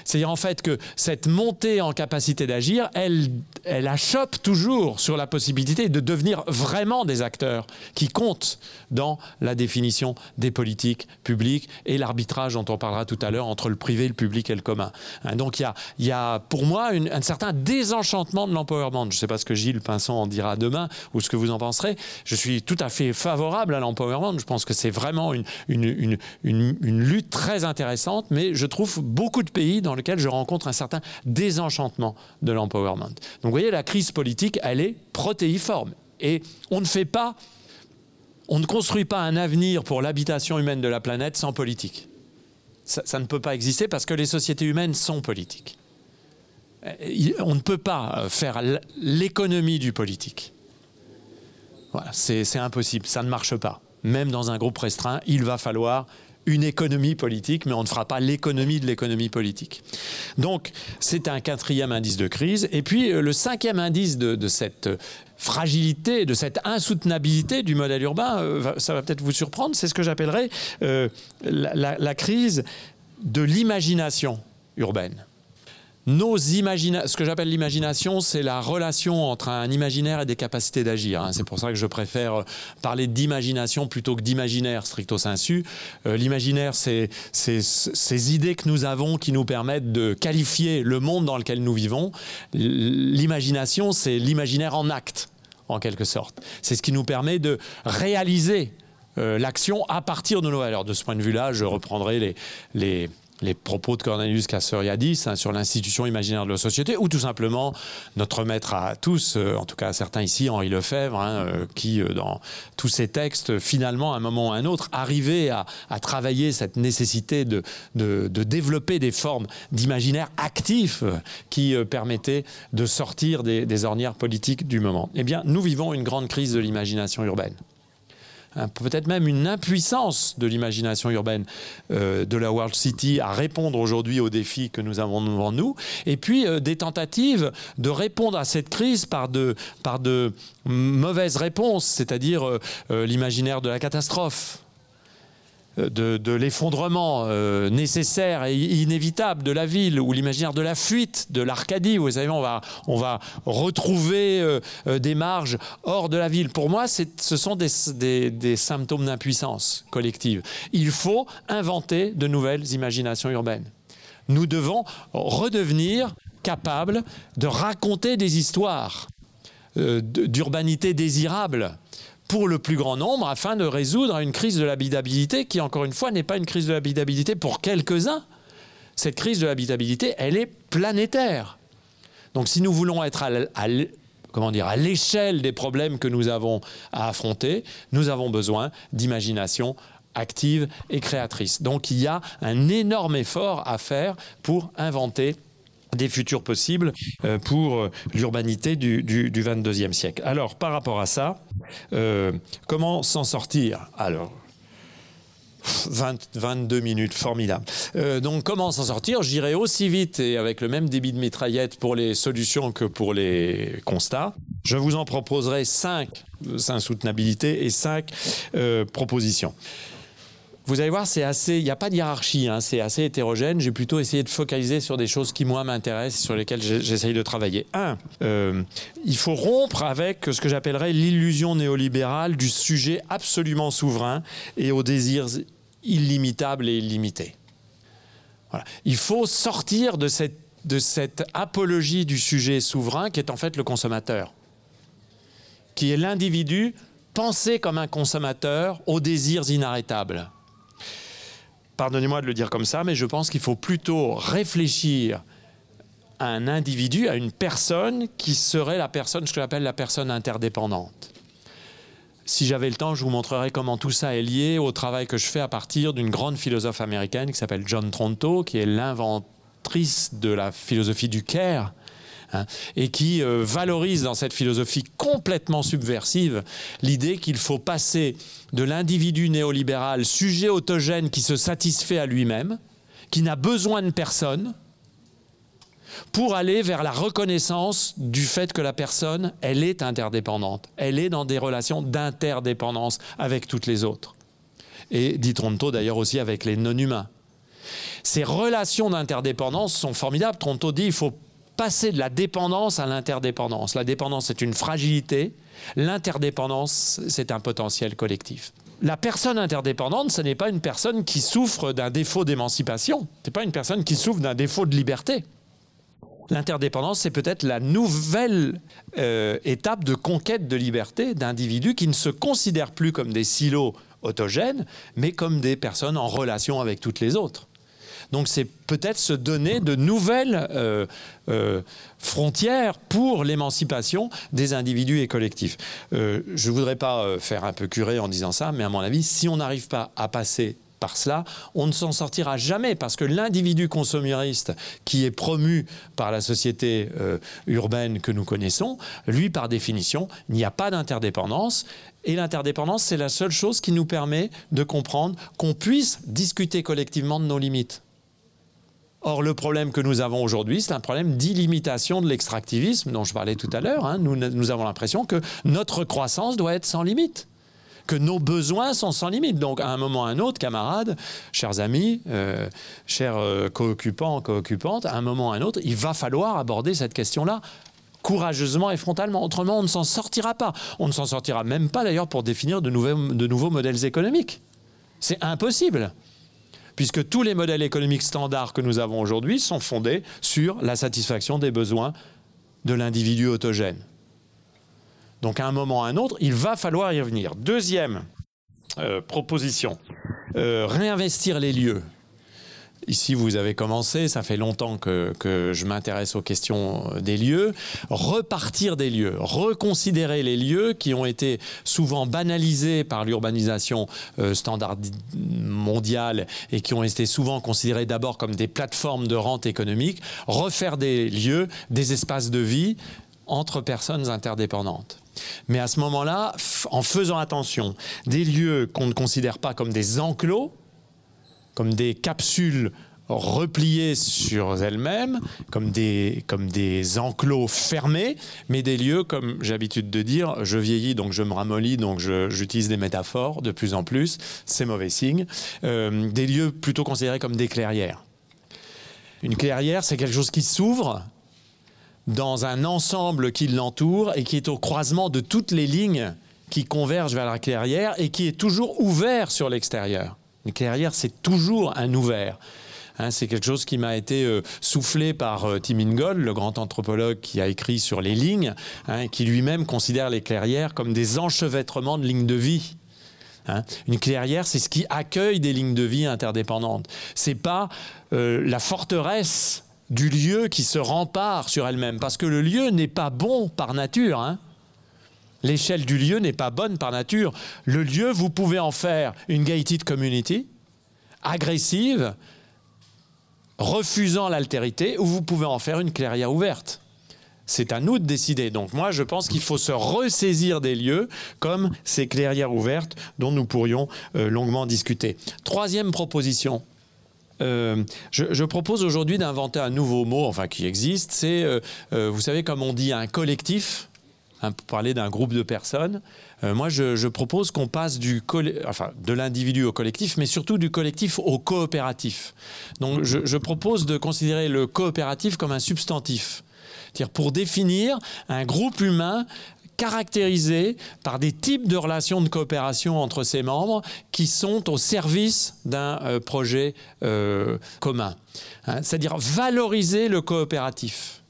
C'est-à-dire en fait que cette montée en capacité d'agir, elle, elle achoppe toujours sur la possibilité de devenir vraiment des acteurs qui comptent dans la définition des politiques publiques et l'arbitrage dont on parlera tout à l'heure entre le privé, le public et le commun. Hein, donc il y a, y a, pour moi un certain désenchantement de l'empowerment. Je ne sais pas ce que Gilles Pinson en dira demain ou ce que vous en penserez. Je suis tout à fait favorable à l'empowerment. Je pense que c'est vraiment une, une, une, une, lutte très intéressante, mais je trouve beaucoup de pays dans lesquels je rencontre un certain désenchantement de l'empowerment. Donc vous voyez, la crise politique, elle est protéiforme. Et on ne fait pas on ne construit pas un avenir pour l'habitation humaine de la planète sans politique. Ça, ne peut pas exister parce que les sociétés humaines sont politiques. Euh, on ne peut pas faire l'économie du politique. Voilà, c'est impossible, ça ne marche pas. Même dans un groupe restreint, il va falloir une économie politique, mais on ne fera pas l'économie de l'économie politique. Donc, c'est un quatrième indice de crise. Et puis, euh, le cinquième indice de, cette fragilité, de cette insoutenabilité du modèle urbain, euh, ça va peut-être vous surprendre, c'est ce que j'appellerais euh, la, crise de l'imagination urbaine nos ce que j'appelle l'imagination, c'est la relation entre un imaginaire et des capacités d'agir. Hein. C'est pour ça que je préfère parler d'imagination plutôt que d'imaginaire stricto sensu. Euh, l'imaginaire, c'est ces idées que nous avons qui nous permettent de qualifier le monde dans lequel nous vivons. L'imagination, c'est l'imaginaire en acte, en quelque sorte. C'est ce qui nous permet de réaliser euh, l'action à partir de nos valeurs. De ce point de vue-là, je reprendrai les les propos de Cornelius Castoriadis hein, sur l'institution imaginaire de la société, ou tout simplement notre maître à tous, euh, en tout cas certains ici, Henri Lefebvre, hein, euh, qui, euh, dans tous ses textes, finalement, à un moment ou à un autre, arrivait à, travailler cette nécessité de, de, développer des formes d'imaginaire actif qui permettaient de sortir des, des ornières politiques du moment. Eh bien, nous vivons une grande crise de l'imagination urbaine peut-être même une impuissance de l'imagination urbaine euh, de la World City à répondre aujourd'hui aux défis que nous avons devant nous, et puis euh, des tentatives de répondre à cette crise par de, par de mauvaises réponses, c'est-à-dire euh, l'imaginaire de la catastrophe de, l'effondrement euh, nécessaire et inévitable de la ville, ou l'imaginaire de la fuite, de l'Arcadie. Vous on va, on va retrouver euh, euh, des marges hors de la ville. Pour moi, ce sont des symptômes d'impuissance collective. Il faut inventer de nouvelles imaginations urbaines. Nous devons redevenir capables de raconter des histoires d'urbanité désirable pour le plus grand nombre afin de résoudre une crise de l'habitabilité qui, encore une fois, n'est pas une crise de l'habitabilité pour quelques-uns. Cette crise de l'habitabilité, elle est planétaire. Donc si nous voulons être à, l'échelle des problèmes que nous avons à affronter, nous avons besoin d'imagination active et créatrice. Donc il y a un énorme effort à faire pour inventer des futurs possibles euh, pour euh, l'urbanité du, du, 22e siècle. Alors, par rapport à ça, euh, comment s'en sortir? Alors, 22 minutes, formidable. donc comment s'en sortir? J'irai aussi vite et avec le même débit de mitraillette pour les solutions que pour les constats. Je vous en proposerai 5, 5 soutenabilité et 5 propositions. Vous allez voir, c'est assez, il n'y a pas de hiérarchie, hein, c'est assez hétérogène. J'ai plutôt essayé de focaliser sur des choses qui, moi, m'intéressent, sur lesquelles j'essaye de travailler. Un, euh, il faut rompre avec ce que j'appellerais l'illusion néolibérale du sujet absolument souverain et aux désirs illimitables et illimités. Il faut sortir de cette apologie du sujet souverain qui est en fait le consommateur, qui est l'individu pensé comme un consommateur aux désirs inarrêtables pardonnez-moi de le dire comme ça, mais je pense qu'il faut plutôt réfléchir à un individu, à une personne qui serait la personne, ce que j'appelle la personne interdépendante. Si j'avais le temps, je vous montrerai comment tout ça est lié au travail que je fais à partir d'une grande philosophe américaine qui s'appelle John Tronto, qui est l'inventrice de la philosophie du care, Hein, et qui euh, valorise dans cette philosophie complètement subversive l'idée qu'il faut passer de l'individu néolibéral sujet autogène qui se satisfait à lui-même, qui n'a besoin de personne, pour aller vers la reconnaissance du fait que la personne, elle est interdépendante, elle est dans des relations d'interdépendance avec toutes les autres. Et dit Tronto d'ailleurs aussi avec les non-humains. Ces relations d'interdépendance sont formidables. Tronto dit il faut passer de la dépendance à l'interdépendance. La dépendance est une fragilité, l'interdépendance c'est un potentiel collectif. La personne interdépendante, ce n'est pas une personne qui souffre d'un défaut d'émancipation, ce n'est pas une personne qui souffre d'un défaut de liberté. L'interdépendance, c'est peut-être la nouvelle euh, étape de conquête de liberté d'individus qui ne se considèrent plus comme des silos autogènes, mais comme des personnes en relation avec toutes les autres. Donc c'est peut-être se donner de nouvelles euh, euh, frontières pour l'émancipation des individus et collectifs. Euh, je ne voudrais pas faire un peu curé en disant ça, mais à mon avis, si on n'arrive pas à passer par cela, on ne s'en sortira jamais parce que l'individu consumériste qui est promu par la société urbaine que nous connaissons, lui, par définition, il n'y a pas d'interdépendance. Et l'interdépendance, c'est la seule chose qui nous permet de comprendre qu'on puisse discuter collectivement de nos limites. Or, le problème que nous avons aujourd'hui, c'est un problème d'illimitation de l'extractivisme dont je parlais tout à l'heure. Hein. Nous, avons l'impression que notre croissance doit être sans limite que nos besoins sont sans limite. Donc, à un moment ou à un autre, camarades, chers amis, euh, chers euh, co-occupants, co-occupantes, à un moment ou à un autre, il va falloir aborder cette question-là courageusement et frontalement. Autrement, on ne s'en sortira pas. On ne s'en sortira même pas, d'ailleurs, pour définir de nouveaux modèles économiques. C'est impossible puisque tous les modèles économiques standards que nous avons aujourd'hui sont fondés sur la satisfaction des besoins de l'individu autogène. Donc à un moment ou à un autre, il va falloir y revenir. Deuxième euh, proposition, euh, réinvestir les lieux. Ici vous avez commencé, ça fait longtemps que, je m'intéresse aux questions des lieux, repartir des lieux, reconsidérer les lieux qui ont été souvent banalisés par l'urbanisation euh, standard mondiale et qui ont été souvent considérés d'abord comme des plateformes de rente économique, refaire des lieux, des espaces de vie entre personnes interdépendantes. Mais à ce moment-là, en faisant attention, des lieux qu'on ne considère pas comme des enclos, comme des capsules repliées sur elles-mêmes, comme des, comme des enclos fermés, mais des lieux, comme j'ai l'habitude de dire, je vieillis donc je me ramollis, donc j'utilise des métaphores de plus en plus, c'est mauvais signe, euh, des lieux plutôt considérés comme des clairières. Une clairière, c'est quelque chose qui s'ouvre dans un ensemble qui l'entoure et qui est au croisement de toutes les lignes qui convergent vers la clairière et qui est toujours ouvert sur l'extérieur. Une clairière, c'est toujours un ouvert. Hein, c'est quelque chose qui m'a été euh, soufflé par euh, Tim Ingold, le grand anthropologue qui a écrit sur les lignes, hein, qui lui-même considère les clairières comme des enchevêtrements de lignes de vie. Hein. Une clairière, c'est ce qui accueille des lignes de vie interdépendantes. C'est pas euh, la forteresse du lieu qui se rempare sur elle-même, parce que le lieu n'est pas bon par nature. L'échelle du lieu n'est pas bonne par nature. Le lieu, vous pouvez en faire une gated community, agressive, refusant l'altérité, ou vous pouvez en faire une clairière ouverte. C'est à nous de décider. Donc moi, je pense qu'il faut se ressaisir des lieux comme ces clairières ouvertes dont nous pourrions euh, longuement discuter. Troisième proposition. Euh, je, propose aujourd'hui d'inventer un nouveau mot, enfin qui existe. C'est, euh, vous savez, comme on dit, un collectif hein, pour parler d'un groupe de personnes. moi, je, propose qu'on passe de l'individu au collectif, mais surtout du collectif au coopératif. Donc, je, je propose de considérer le coopératif comme un substantif. C'est-à-dire pour définir un groupe humain caractérisé par des types de relations de coopération entre ses membres qui sont au service d'un euh, projet euh, commun. Hein, c'est-à-dire valoriser le coopératif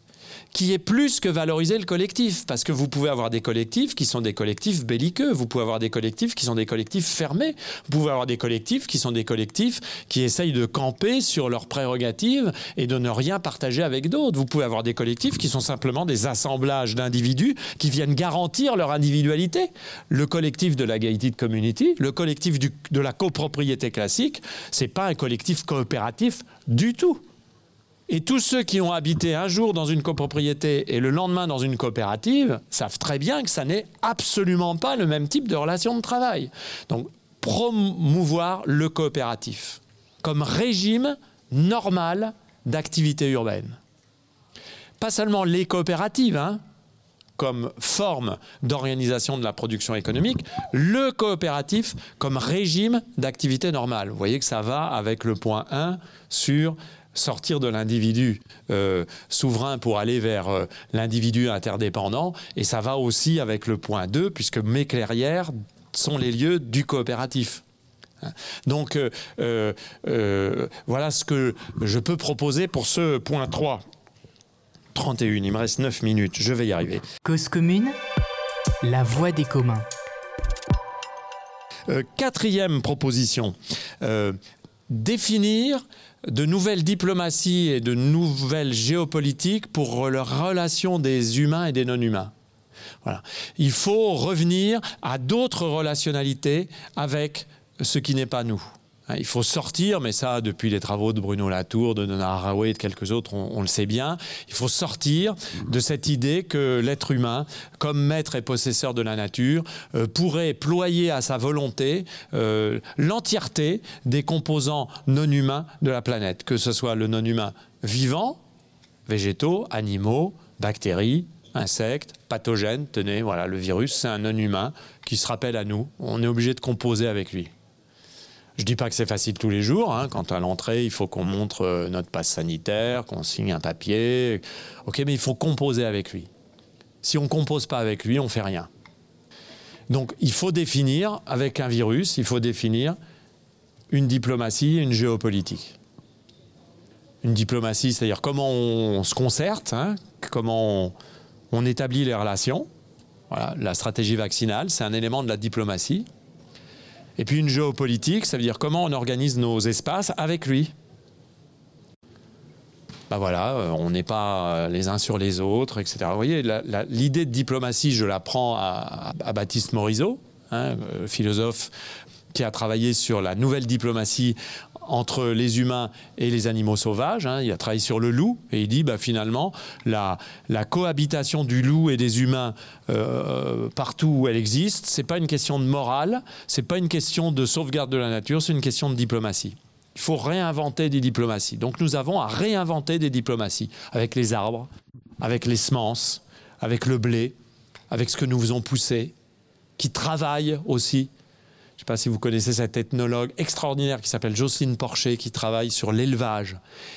qui est plus que valoriser le collectif. Parce que vous pouvez avoir des collectifs qui sont des collectifs belliqueux, vous pouvez avoir des collectifs qui sont des collectifs fermés, vous pouvez avoir des collectifs qui sont des collectifs qui essayent de camper sur leurs prérogatives et de ne rien partager avec d'autres. Vous pouvez avoir des collectifs qui sont simplement des assemblages d'individus qui viennent garantir leur individualité. Le collectif de la gated community, le collectif de la copropriété classique, c'est pas un collectif coopératif du tout. Et tous ceux qui ont habité un jour dans une copropriété et le lendemain dans une coopérative savent très bien que ça n'est absolument pas le même type de relation de travail. Donc, promouvoir le coopératif comme régime normal d'activité urbaine. Pas seulement les coopératives, hein, comme forme d'organisation de la production économique, le coopératif comme régime d'activité normale. Vous voyez que ça va avec le point 1 sur sortir de l'individu euh, souverain pour aller vers euh, l'individu interdépendant. Et ça va aussi avec le point 2, puisque mes clairières sont les lieux du coopératif. Donc euh, voilà ce que je peux proposer pour ce point 3. 31, il me reste 9 minutes, je vais y arriver. Cause commune, la voix des communs. quatrième proposition, définir de nouvelles diplomaties et de nouvelles géopolitiques pour la relation des humains et des non-humains. Voilà. Il faut revenir à d'autres relationnalités avec ce qui n'est pas nous. Hein, il faut sortir, mais ça, depuis les travaux de Bruno Latour, de Donna Haraway et de quelques autres, on, le sait bien. Il faut sortir de cette idée que l'être humain, comme maître et possesseur de la nature, euh, pourrait ployer à sa volonté euh, l'entièreté des composants non humains de la planète, que ce soit le non humain vivant, végétaux, animaux, bactéries, insectes, pathogènes. Tenez, voilà, le virus, c'est un non humain qui se rappelle à nous. On est obligé de composer avec lui. Je ne dis pas que c'est facile tous les jours. Hein. Quand à l'entrée, il faut qu'on montre euh, notre passe sanitaire, qu'on signe un papier. Ok, mais il faut composer avec lui. Si on ne compose pas avec lui, on fait rien. Donc il faut définir, avec un virus, il faut définir une diplomatie une géopolitique. Une diplomatie, c'est-à-dire comment on se concerte, hein, comment on, établit les relations. La stratégie vaccinale, c'est un élément de la diplomatie. Et puis une géopolitique, ça veut dire comment on organise nos espaces avec lui. bah voilà, on n'est pas les uns sur les autres, etc. Vous voyez, l'idée de diplomatie, je la prends à, Baptiste Morisot, hein, philosophe qui a travaillé sur la nouvelle diplomatie entre les humains et les animaux sauvages. Hein. Il a travaillé sur le loup et il dit bah, finalement la, cohabitation du loup et des humains euh, partout où elle existe, c'est pas une question de morale, c'est pas une question de sauvegarde de la nature, c'est une question de diplomatie. Il faut réinventer des diplomaties. Donc nous avons à réinventer des diplomaties avec les arbres, avec les semences, avec le blé, avec ce que nous faisons pousser, qui travaillent aussi sais pas si vous connaissez cette ethnologue extraordinaire qui s'appelle Jocelyne Porcher, qui travaille sur l'élevage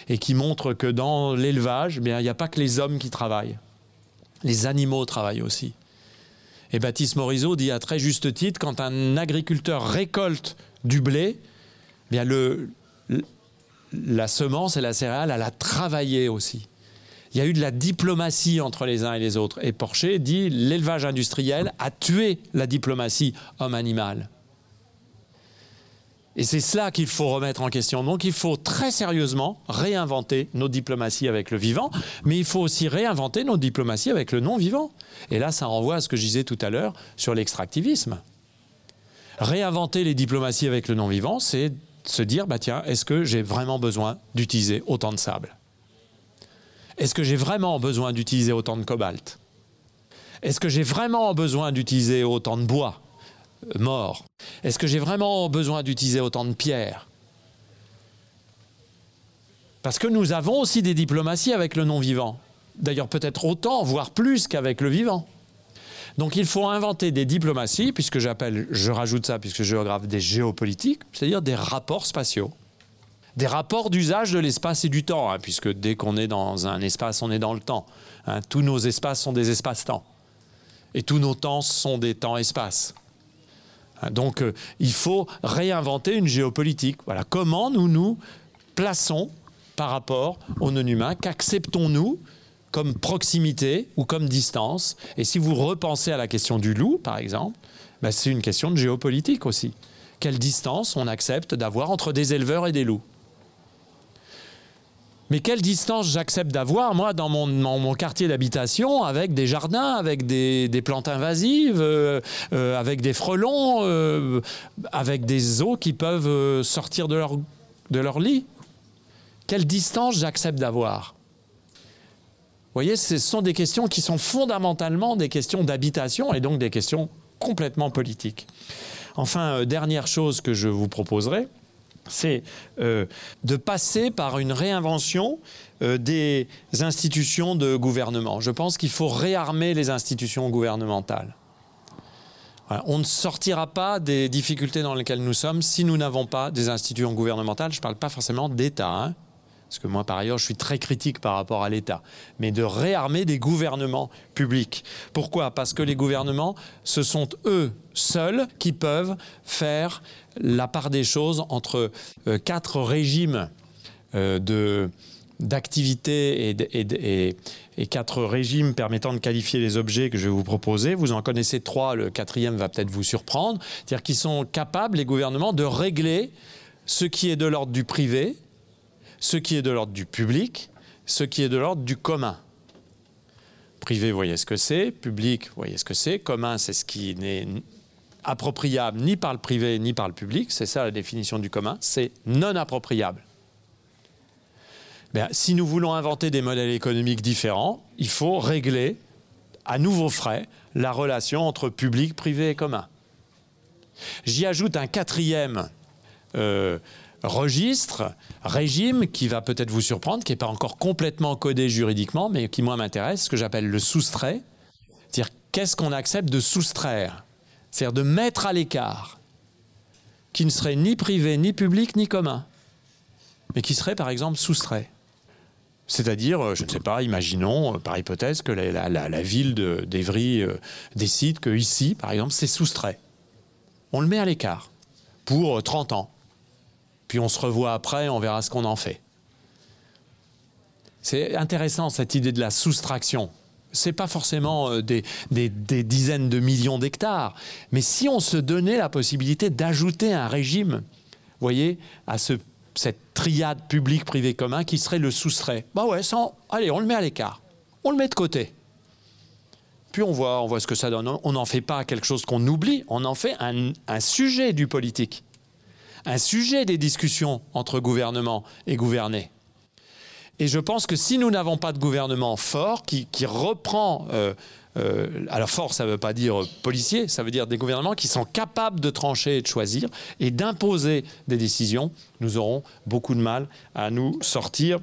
et qui montre que dans l'élevage, eh il n'y a pas que les hommes qui travaillent. Les animaux travaillent aussi. Et Baptiste Morisot dit à très juste titre, quand un agriculteur récolte du blé, eh bien le, la semence et la céréale, elle a travaillé aussi. Il y a eu de la diplomatie entre les uns et les autres. Et Porcher dit l'élevage industriel a tué la diplomatie homme-animal. Et c'est cela qu'il faut remettre en question. Donc il faut très sérieusement réinventer nos diplomaties avec le vivant, mais il faut aussi réinventer nos diplomaties avec le non-vivant. Et là, ça renvoie à ce que je disais tout à l'heure sur l'extractivisme. Réinventer les diplomaties avec le non-vivant, c'est se dire, bah tiens, est-ce que j'ai vraiment besoin d'utiliser autant de sable? Est-ce que j'ai vraiment besoin d'utiliser autant de cobalt? Est-ce que j'ai vraiment besoin d'utiliser autant de bois? Mort Est-ce que j'ai vraiment besoin d'utiliser autant de pierres? Parce que nous avons aussi des diplomaties avec le non-vivant. D'ailleurs peut-être autant, voire plus qu'avec le vivant. Donc il faut inventer des diplomaties, puisque j'appelle, je rajoute ça, puisque géographe, des géopolitiques, c'est-à-dire des rapports spatiaux. Des rapports d'usage de l'espace et du temps, hein, puisque dès qu'on est dans un espace, on est dans le temps. Hein. tous nos espaces sont des espaces-temps. Et tous nos temps sont des temps-espaces. Donc euh, il faut réinventer une géopolitique. Voilà comment nous nous plaçons par rapport aux non-humains, qu'acceptons-nous comme proximité ou comme distance? Et si vous repensez à la question du loup, par exemple, ben, c'est une question de géopolitique aussi. Quelle distance on accepte d'avoir entre des éleveurs et des loups? Mais quelle distance j'accepte d'avoir, moi, dans mon, quartier d'habitation, avec des jardins, avec des, plantes invasives, euh, euh, avec des frelons, euh, avec des eaux qui peuvent sortir de leur, de leur lit? Quelle distance j'accepte d'avoir? Vous voyez, ce sont des questions qui sont fondamentalement des questions d'habitation et donc des questions complètement politiques. Enfin, dernière chose que je vous proposerai, c'est euh, de passer par une réinvention euh, des institutions de gouvernement. Je pense qu'il faut réarmer les institutions gouvernementales. On ne sortira pas des difficultés dans lesquelles nous sommes si nous n'avons pas des institutions gouvernementales. Je ne parle pas forcément d'État, hein, parce que moi par ailleurs je suis très critique par rapport à l'État, mais de réarmer des gouvernements publics. Pourquoi? Parce que les gouvernements, ce sont eux seuls qui peuvent faire la part des choses entre euh, quatre régimes euh, de d'activité et, et, quatre régimes permettant de qualifier les objets que je vais vous proposer. Vous en connaissez trois, le quatrième va peut-être vous surprendre. C'est-à-dire qu'ils sont capables, les gouvernements, de régler ce qui est de l'ordre du privé, ce qui est de l'ordre du public, ce qui est de l'ordre du commun. Privé, voyez ce que c'est. Public, voyez ce que c'est. Commun, c'est ce qui n'est appropriable ni par le privé ni par le public, c'est ça la définition du commun, c'est non appropriable. Ben, si nous voulons inventer des modèles économiques différents, il faut régler à nouveau frais la relation entre public, privé et commun. J'y ajoute un quatrième euh, registre, régime, qui va peut-être vous surprendre, qui n'est pas encore complètement codé juridiquement, mais qui moi m'intéresse, ce que j'appelle le soustrait. C'est-à-dire qu'est-ce qu'on accepte de soustraire? C'est-à-dire de mettre à l'écart, qui ne serait ni privé, ni public, ni commun, mais qui serait par exemple soustrait. C'est-à-dire, euh, je ne sais pas, imaginons, euh, par hypothèse, que la, ville d'Evry euh, décide que ici, par exemple, c'est soustrait. On le met à l'écart pour 30 ans. On se revoit après, on verra ce qu'on en fait. C'est intéressant cette idée de la soustraction c'est pas forcément euh, des, dizaines de millions d'hectares, mais si on se donnait la possibilité d'ajouter un régime, voyez, à ce cette triade public-privé-commun qui serait le soustrait. Bah ouais, allez, on le met à l'écart. On le met de côté. Puis on voit, ce que ça donne. On n'en fait pas quelque chose qu'on oublie, on en fait un sujet du politique, un sujet des discussions entre gouvernement et gouvernés. Et je pense que si nous n'avons pas de gouvernement fort qui, qui reprend euh, euh, alors fort, ça ne veut pas dire policier, ça veut dire des gouvernements qui sont capables de trancher et de choisir et d'imposer des décisions. Nous aurons beaucoup de mal à nous sortir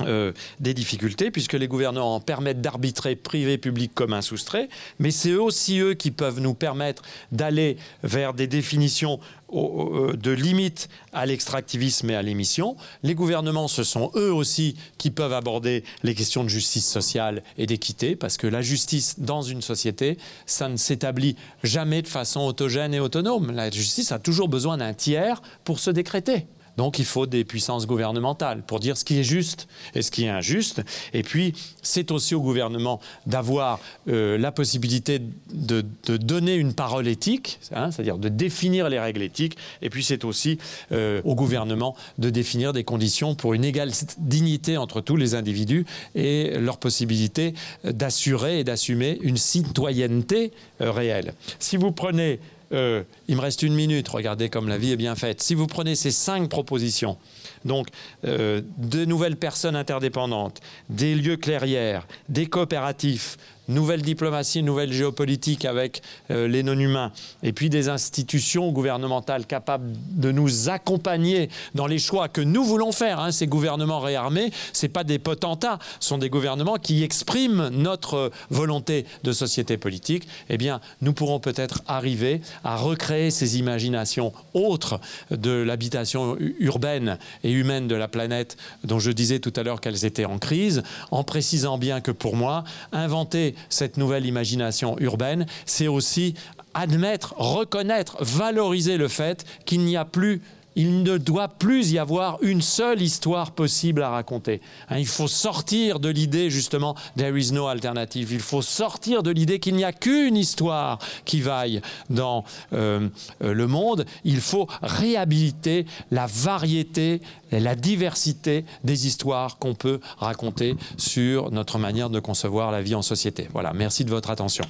euh, des difficultés, puisque les gouvernements permettent d'arbitrer privé, public, commun, soustrait, mais c'est aussi eux qui peuvent nous permettre d'aller vers des définitions euh, de limites à l'extractivisme et à l'émission. Les gouvernements, ce sont eux aussi qui peuvent aborder les questions de justice sociale et d'équité, parce que la justice dans une société, ça ne s'établit jamais de façon autogène et autonome. La justice a toujours besoin d'un tiers pour se décréter. Donc il faut des puissances gouvernementales pour dire ce qui est juste et ce qui est injuste. Et puis c'est aussi au gouvernement d'avoir euh, la possibilité de, donner une parole éthique, hein, c'est-à-dire de définir les règles éthiques. Et puis c'est aussi euh, au gouvernement de définir des conditions pour une égale dignité entre tous les individus et leur possibilité d'assurer et d'assumer une citoyenneté euh, réelle. Si vous prenez euh, il me reste une minute, regardez comme la vie est bien faite. Si vous prenez ces cinq propositions, donc euh, de nouvelles personnes interdépendantes, des lieux clairières, des coopératifs, nouvelle diplomatie, nouvelle géopolitique avec euh, les non-humains, et puis des institutions gouvernementales capables de nous accompagner dans les choix que nous voulons faire. Hein. Ces gouvernements réarmés, ce pas des potentats, ce sont des gouvernements qui expriment notre volonté de société politique. Eh bien, nous pourrons peut-être arriver à recréer ces imaginations autres de l'habitation urbaine et humaine de la planète, dont je disais tout à l'heure qu'elles étaient en crise, en précisant bien que pour moi, inventer cette nouvelle imagination urbaine, c'est aussi admettre, reconnaître, valoriser le fait qu'il n'y a plus il ne doit plus y avoir une seule histoire possible à raconter. Hein, il faut sortir de l'idée justement there is no alternative. Il faut sortir de l'idée qu'il n'y a qu'une histoire qui vaille dans euh, le monde. Il faut réhabiliter la variété, la diversité des histoires qu'on peut raconter sur notre manière de concevoir la vie en société. Voilà, merci de votre attention.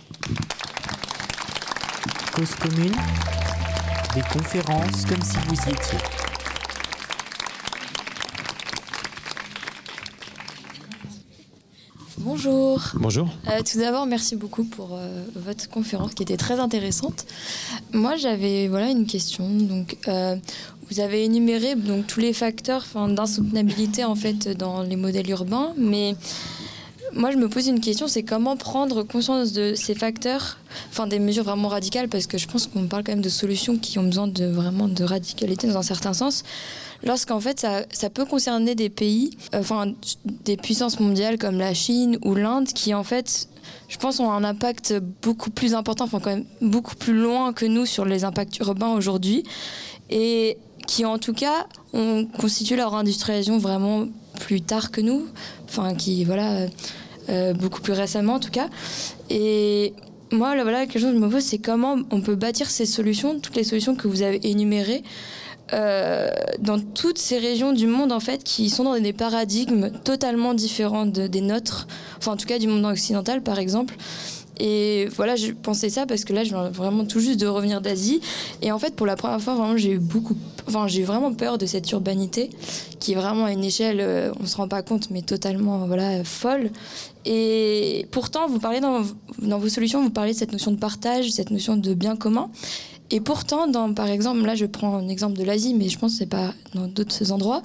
Cause commune, des conférences comme si vous y étiez. Bonjour. Bonjour. Euh, tout d'abord, merci beaucoup pour euh, votre conférence qui était très intéressante. Moi, j'avais voilà une question. Donc, euh, vous avez énuméré donc tous les facteurs d'insoutenabilité en fait dans les modèles urbains, mais moi, je me pose une question, c'est comment prendre conscience de ces facteurs, enfin des mesures vraiment radicales, parce que je pense qu'on parle quand même de solutions qui ont besoin de vraiment de radicalité dans un certain sens, lorsqu'en fait ça, peut concerner des pays, euh, enfin des puissances mondiales comme la Chine ou l'Inde, qui en fait, je pense, ont un impact beaucoup plus important, enfin quand même beaucoup plus loin que nous sur les impacts urbains aujourd'hui, et qui en tout cas ont constitué leur industrialisation vraiment plus tard que nous, enfin qui voilà beaucoup plus récemment en tout cas. Et moi, là, voilà, quelque chose que je me pose, c'est comment on peut bâtir ces solutions, toutes les solutions que vous avez énumérées, euh, dans toutes ces régions du monde en fait qui sont dans des paradigmes totalement différents des nôtres, enfin en tout cas du monde occidental par exemple. Et voilà, je pensais ça parce que là, je viens vraiment tout juste de revenir d'Asie. Et en fait, pour la première fois, vraiment, j'ai eu beaucoup, enfin, j'ai vraiment peur de cette urbanité qui est vraiment à une échelle, euh, on se rend pas compte, mais totalement, voilà, folle. Et pourtant, vous parlez dans, dans vos solutions, vous parlez de cette notion de partage, cette notion de bien commun. Et pourtant, dans, par exemple, là je prends un exemple de l'Asie, mais je pense que c'est pas dans d'autres endroits,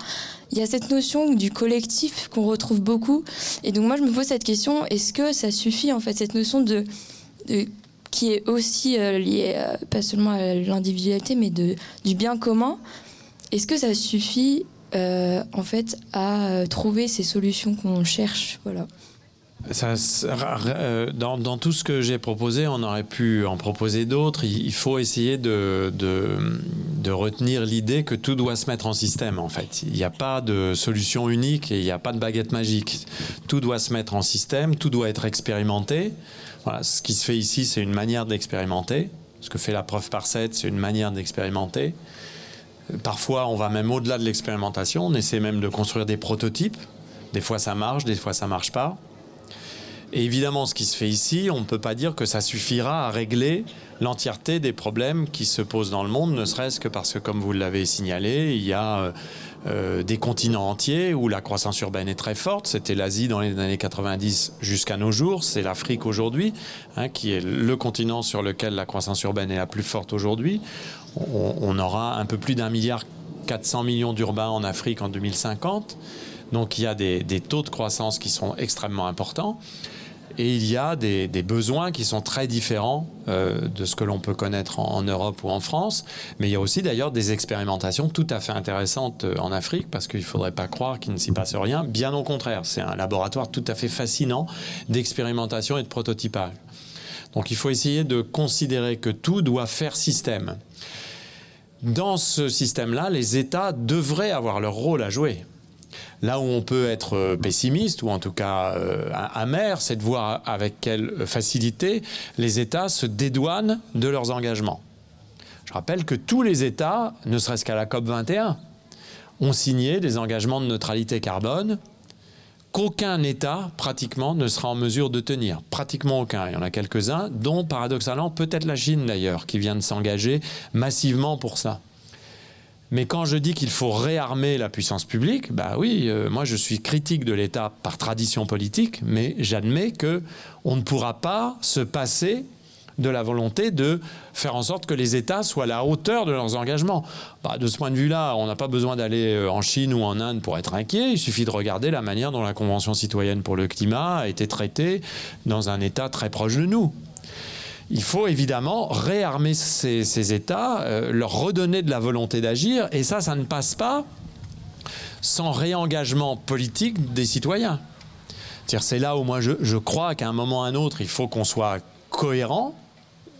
il y a cette notion du collectif qu'on retrouve beaucoup. Et donc moi je me pose cette question, est-ce que ça suffit en fait, cette notion de, qui est aussi euh, liée euh, pas seulement à l'individualité, mais de, du bien commun, est-ce que ça suffit euh, en fait à trouver ces solutions qu'on cherche? Voilà. Euh, dans, tout ce que j'ai proposé, on aurait pu en proposer d'autres. Il, faut essayer de, retenir l'idée que tout doit se mettre en système, en fait. Il n'y a pas de solution unique et il n'y a pas de baguette magique. Tout doit se mettre en système, tout doit être expérimenté. Ce qui se fait ici, c'est une manière d'expérimenter. Ce que fait la preuve par 7, c'est une manière d'expérimenter. Parfois, on va même au-delà de l'expérimentation. On essaie même de construire des prototypes. Des fois, ça marche, des fois, ça marche pas. Évidemment, ce qui se fait ici, on ne peut pas dire que ça suffira à régler l'entièreté des problèmes qui se posent dans le monde, ne serait-ce que parce que, comme vous l'avez signalé, il y a euh, euh, des continents entiers où la croissance urbaine est très forte. C'était l'Asie dans les années 90 jusqu'à nos jours, c'est l'Afrique aujourd'hui, hein, qui est le continent sur lequel la croissance urbaine est la plus forte aujourd'hui. On, aura un peu plus d'un milliard 400 millions d'urbains en Afrique en 2050. Donc il y a des taux de croissance qui sont extrêmement importants et il y a des, besoins qui sont très différents euh, de ce que l'on peut connaître en, Europe ou en France. Mais il y a aussi d'ailleurs des expérimentations tout à fait intéressantes euh, en Afrique, parce qu'il ne faudrait pas croire qu'il ne s'y passe rien. Bien au contraire, c'est un laboratoire tout à fait fascinant d'expérimentation et de prototypage. Donc il faut essayer de considérer que tout doit faire système. Dans ce système-là, les États devraient avoir leur rôle à jouer. Là où on peut être euh, pessimiste, ou en tout cas euh, amer, c'est de voir avec quelle facilité les États se dédouanent de leurs engagements. Je rappelle que tous les États, ne serait-ce qu'à la COP 21, ont signé des engagements de neutralité carbone qu'aucun État, pratiquement, ne sera en mesure de tenir. Pratiquement aucun. Il y en a quelques-uns, dont, paradoxalement, peut-être la Chine d'ailleurs, qui vient de s'engager massivement pour ça. Mais quand je dis qu'il faut réarmer la puissance publique, bah oui, euh, moi je suis critique de l'État par tradition politique, mais j'admets que on ne pourra pas se passer de la volonté de faire en sorte que les États soient à la hauteur de leurs engagements. Bah, de ce point de vue-là, on n'a pas besoin d'aller euh, en Chine ou en Inde pour être inquiet. Il suffit de regarder la manière dont la Convention citoyenne pour le climat a été traitée dans un État très proche de nous il faut évidemment réarmer ces, États, euh, leur redonner de la volonté d'agir, et ça, ça ne passe pas sans réengagement politique des citoyens. C'est là où moi je, crois qu'à un moment ou à un autre, il faut qu'on soit cohérent,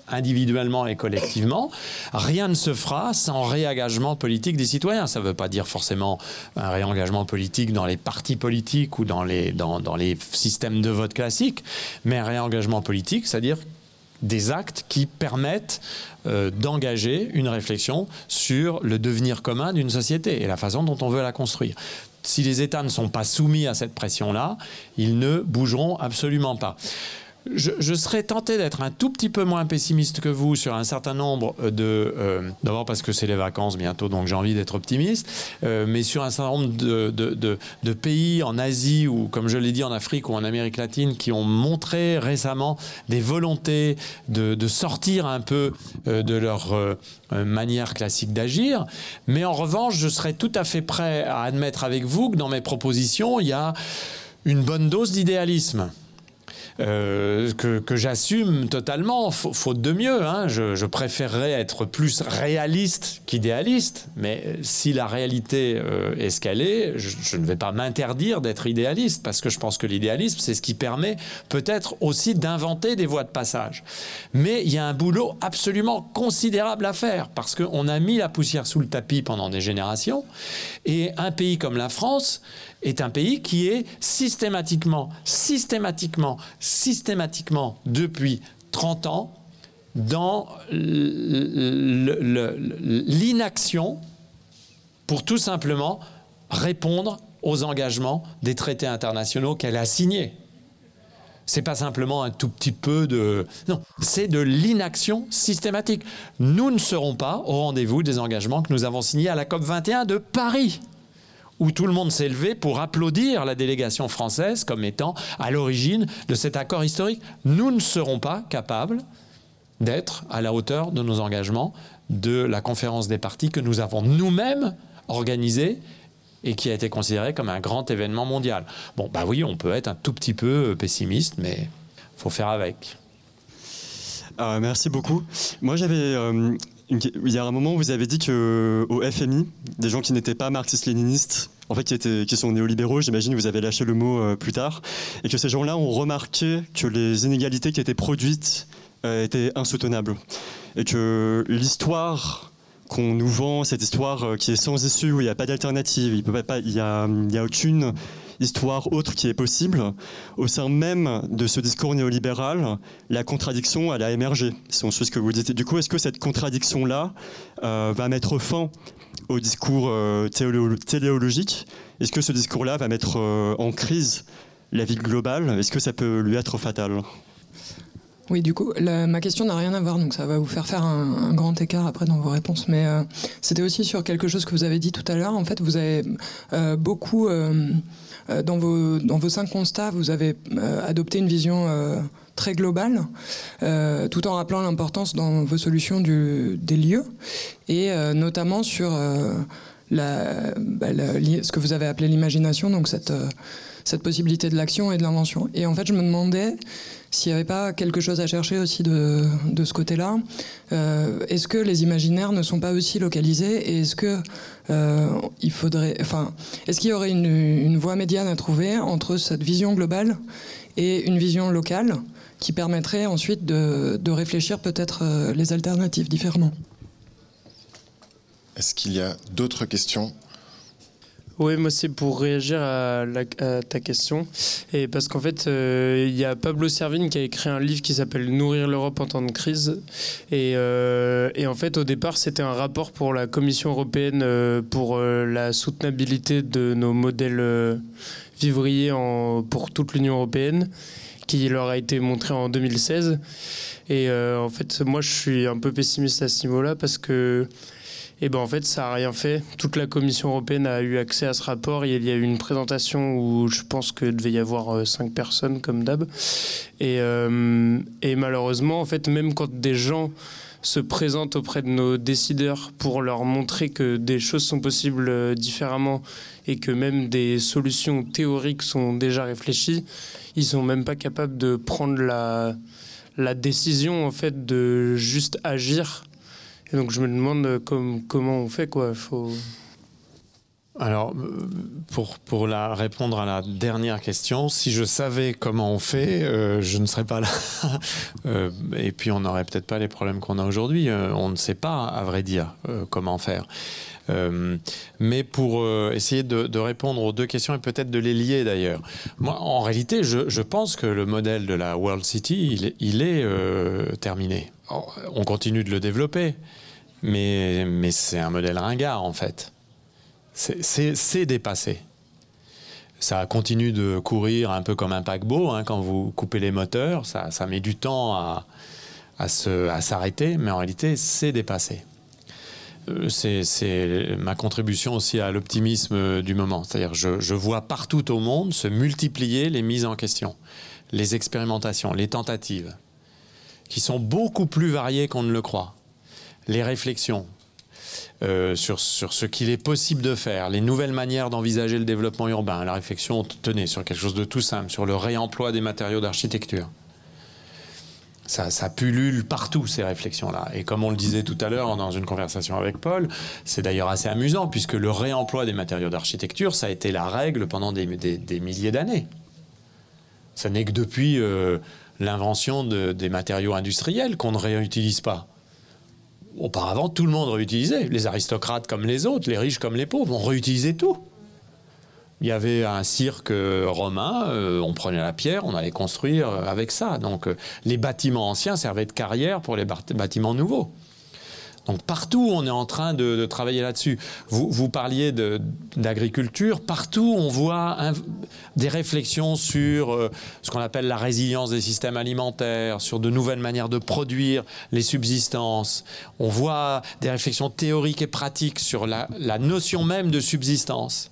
individuellement et collectivement. Rien ne se fera sans réengagement politique des citoyens. Ça ne veut pas dire forcément un réengagement politique dans les partis politiques ou dans les, dans les systèmes de vote classiques, mais un réengagement politique, c'est-à-dire des actes qui permettent euh, d'engager une réflexion sur le devenir commun d'une société et la façon dont on veut la construire. Si les États ne sont pas soumis à cette pression-là, ils ne bougeront absolument pas je, serais tenté d'être un tout petit peu moins pessimiste que vous sur un certain nombre de... Euh, d'abord parce que c'est les vacances bientôt, donc j'ai envie d'être optimiste, euh, mais sur un certain nombre de, de, pays en Asie ou, comme je l'ai dit, en Afrique ou en Amérique latine qui ont montré récemment des volontés de, sortir un peu euh, de leur manière classique d'agir. Mais en revanche, je serais tout à fait prêt à admettre avec vous que dans mes propositions, il y a une bonne dose d'idéalisme. Euh, que, j'assume totalement, faute de mieux. Hein. Je, préférerais être plus réaliste qu'idéaliste, mais euh, si la réalité euh, est ce qu'elle est, je, ne vais pas m'interdire d'être idéaliste, parce que je pense que l'idéalisme, c'est ce qui permet peut-être aussi d'inventer des voies de passage. Mais il y a un boulot absolument considérable à faire, parce qu'on a mis la poussière sous le tapis pendant des générations, et un pays comme la France, est un pays qui est systématiquement, systématiquement, systématiquement, depuis 30 ans, dans l'inaction pour tout simplement répondre aux engagements des traités internationaux qu'elle a signés. C'est pas simplement un tout petit peu de. Non, c'est de l'inaction systématique. Nous ne serons pas au rendez-vous des engagements que nous avons signés à la COP 21 de Paris où tout le monde s'est levé pour applaudir la délégation française comme étant à l'origine de cet accord historique. Nous ne serons pas capables d'être à la hauteur de nos engagements de la conférence des partis que nous avons nous-mêmes organisée et qui a été considérée comme un grand événement mondial. Bon, bah oui, on peut être un tout petit peu pessimiste, mais faut faire avec. Euh, merci beaucoup. Moi, j'avais euh, il y a un moment où vous avez dit que au FMI, des gens qui n'étaient pas marxistes-léninistes, en fait qui, étaient, qui sont néolibéraux, j'imagine vous avez lâché le mot euh, plus tard, et que ces gens-là ont remarqué que les inégalités qui étaient produites euh, étaient insoutenables. Et que l'histoire qu'on nous vend, cette histoire euh, qui est sans issue, où il n'y a pas d'alternative, il n'y a, a aucune histoire autre qui est possible, au sein même de ce discours néolibéral, la contradiction, elle a émergé, si on suit ce que vous dites. Du coup, est-ce que cette contradiction-là euh, va mettre fin au discours euh, téléologique? Est-ce que ce discours-là va mettre euh, en crise la vie globale? Est-ce que ça peut lui être fatal? Oui, du coup, ma question n'a rien à voir, donc ça va vous faire faire un, grand écart après dans vos réponses. Mais euh, c'était aussi sur quelque chose que vous avez dit tout à l'heure. En fait, vous avez beaucoup, dans, vos, dans vos cinq constats, vous avez adopté une vision très globale, tout en rappelant l'importance dans vos solutions des lieux, et notamment sur bah, ce que vous avez appelé l'imagination, donc cette, cette possibilité de l'action et de l'invention. Et en fait, je me demandais s'il n'y avait pas quelque chose à chercher aussi de, ce côté-là, euh, est-ce que les imaginaires ne sont pas aussi localisés et est-ce que euh, il faudrait, enfin, est-ce qu'il y aurait une, voie médiane à trouver entre cette vision globale et une vision locale qui permettrait ensuite de, de réfléchir peut-être euh, les alternatives différemment? Est-ce qu'il y a d'autres questions? Oui, moi c'est pour réagir à, ta question. Et parce qu'en fait, euh, il y a Pablo Servigne qui a écrit un livre qui s'appelle Nourrir l'Europe en temps de crise. Et, euh, en fait, au départ, c'était un rapport pour la Commission européenne euh, pour la soutenabilité de nos modèles vivriers pour toute l'Union européenne, qui leur a été montré en 2016. Et en fait, moi, je suis un peu pessimiste à ce niveau-là parce que et ben en fait, ça n'a rien fait. Toute la Commission européenne a eu accès à ce rapport. il y a eu une présentation où je pense que devait y avoir euh, cinq personnes comme d'hab. Et, euh, et malheureusement, en fait, même quand des gens se présentent auprès de nos décideurs pour leur montrer que des choses sont possibles euh, différemment et que même des solutions théoriques sont déjà réfléchies, ils sont même pas capables de prendre la, la décision en fait de juste agir et donc je me demande euh, comment on fait quoi. Alors, euh, pour, pour la, répondre à la dernière question, si je savais comment on fait, euh, je ne serais pas là. *laughs* et puis, on n'aurait peut-être pas les problèmes qu'on a aujourd'hui. on ne sait pas, à vrai dire, comment faire. mais pour essayer de, répondre aux deux questions et peut-être de les lier d'ailleurs. Moi, en réalité, je, pense que le modèle de la World City, il, il est terminé. On continue de le développer mais, c'est un modèle ringard en fait. C'est dépassé. Ça continue de courir un peu comme un paquebot. Hein, quand vous coupez les moteurs, ça, met du temps à, à s'arrêter, mais en réalité, c'est dépassé. Euh, c'est ma contribution aussi à l'optimisme du moment. C'est-à-dire je, je vois partout au monde se multiplier les mises en question, les expérimentations, les tentatives, qui sont beaucoup plus variées qu'on ne le croit les réflexions euh, sur, ce qu'il est possible de faire, les nouvelles manières d'envisager le développement urbain, la réflexion, tenez, sur quelque chose de tout simple, sur le réemploi des matériaux d'architecture. Ça, ça, pullule partout, ces réflexions-là. Et comme on le disait tout à l'heure dans une conversation avec Paul, c'est d'ailleurs assez amusant, puisque le réemploi des matériaux d'architecture, ça a été la règle pendant des, milliers d'années. Ça n'est que depuis euh, l'invention de, des matériaux industriels qu'on ne réutilise pas auparavant, tout le monde réutilisait. Les aristocrates comme les autres, les riches comme les pauvres, on réutilisait tout. Il y avait un cirque romain, euh, on prenait la pierre, on allait construire avec ça. Donc euh, les bâtiments anciens servaient de carrière pour les bâtiments nouveaux. Donc partout, on est en train de, travailler là-dessus. Vous, vous, parliez d'agriculture, partout on voit des réflexions sur euh, ce qu'on appelle la résilience des systèmes alimentaires, sur de nouvelles manières de produire les subsistances. On voit des réflexions théoriques et pratiques sur la, notion même de subsistance.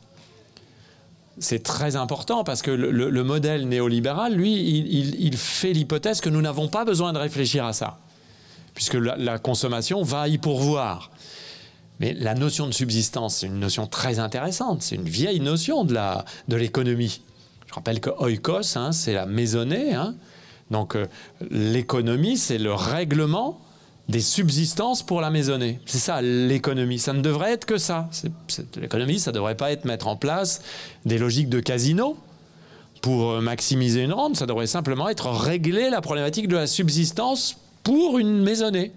C'est très important parce que le, modèle néolibéral, lui, il fait l'hypothèse que nous n'avons pas besoin de réfléchir à ça puisque la, consommation va y pourvoir. Mais la notion de subsistance, c'est une notion très intéressante. C'est une vieille notion de, la, de l'économie. Je rappelle que oikos, hein, c'est la maisonnée. Hein. Donc euh, l'économie, c'est le règlement des subsistances pour la maisonnée. C'est ça l'économie. Ça ne devrait être que ça. l'économie, ça ne devrait pas être mettre en place des logiques de casino pour euh, maximiser une rente. Ça devrait simplement être régler la problématique de la subsistance pour une maisonnée.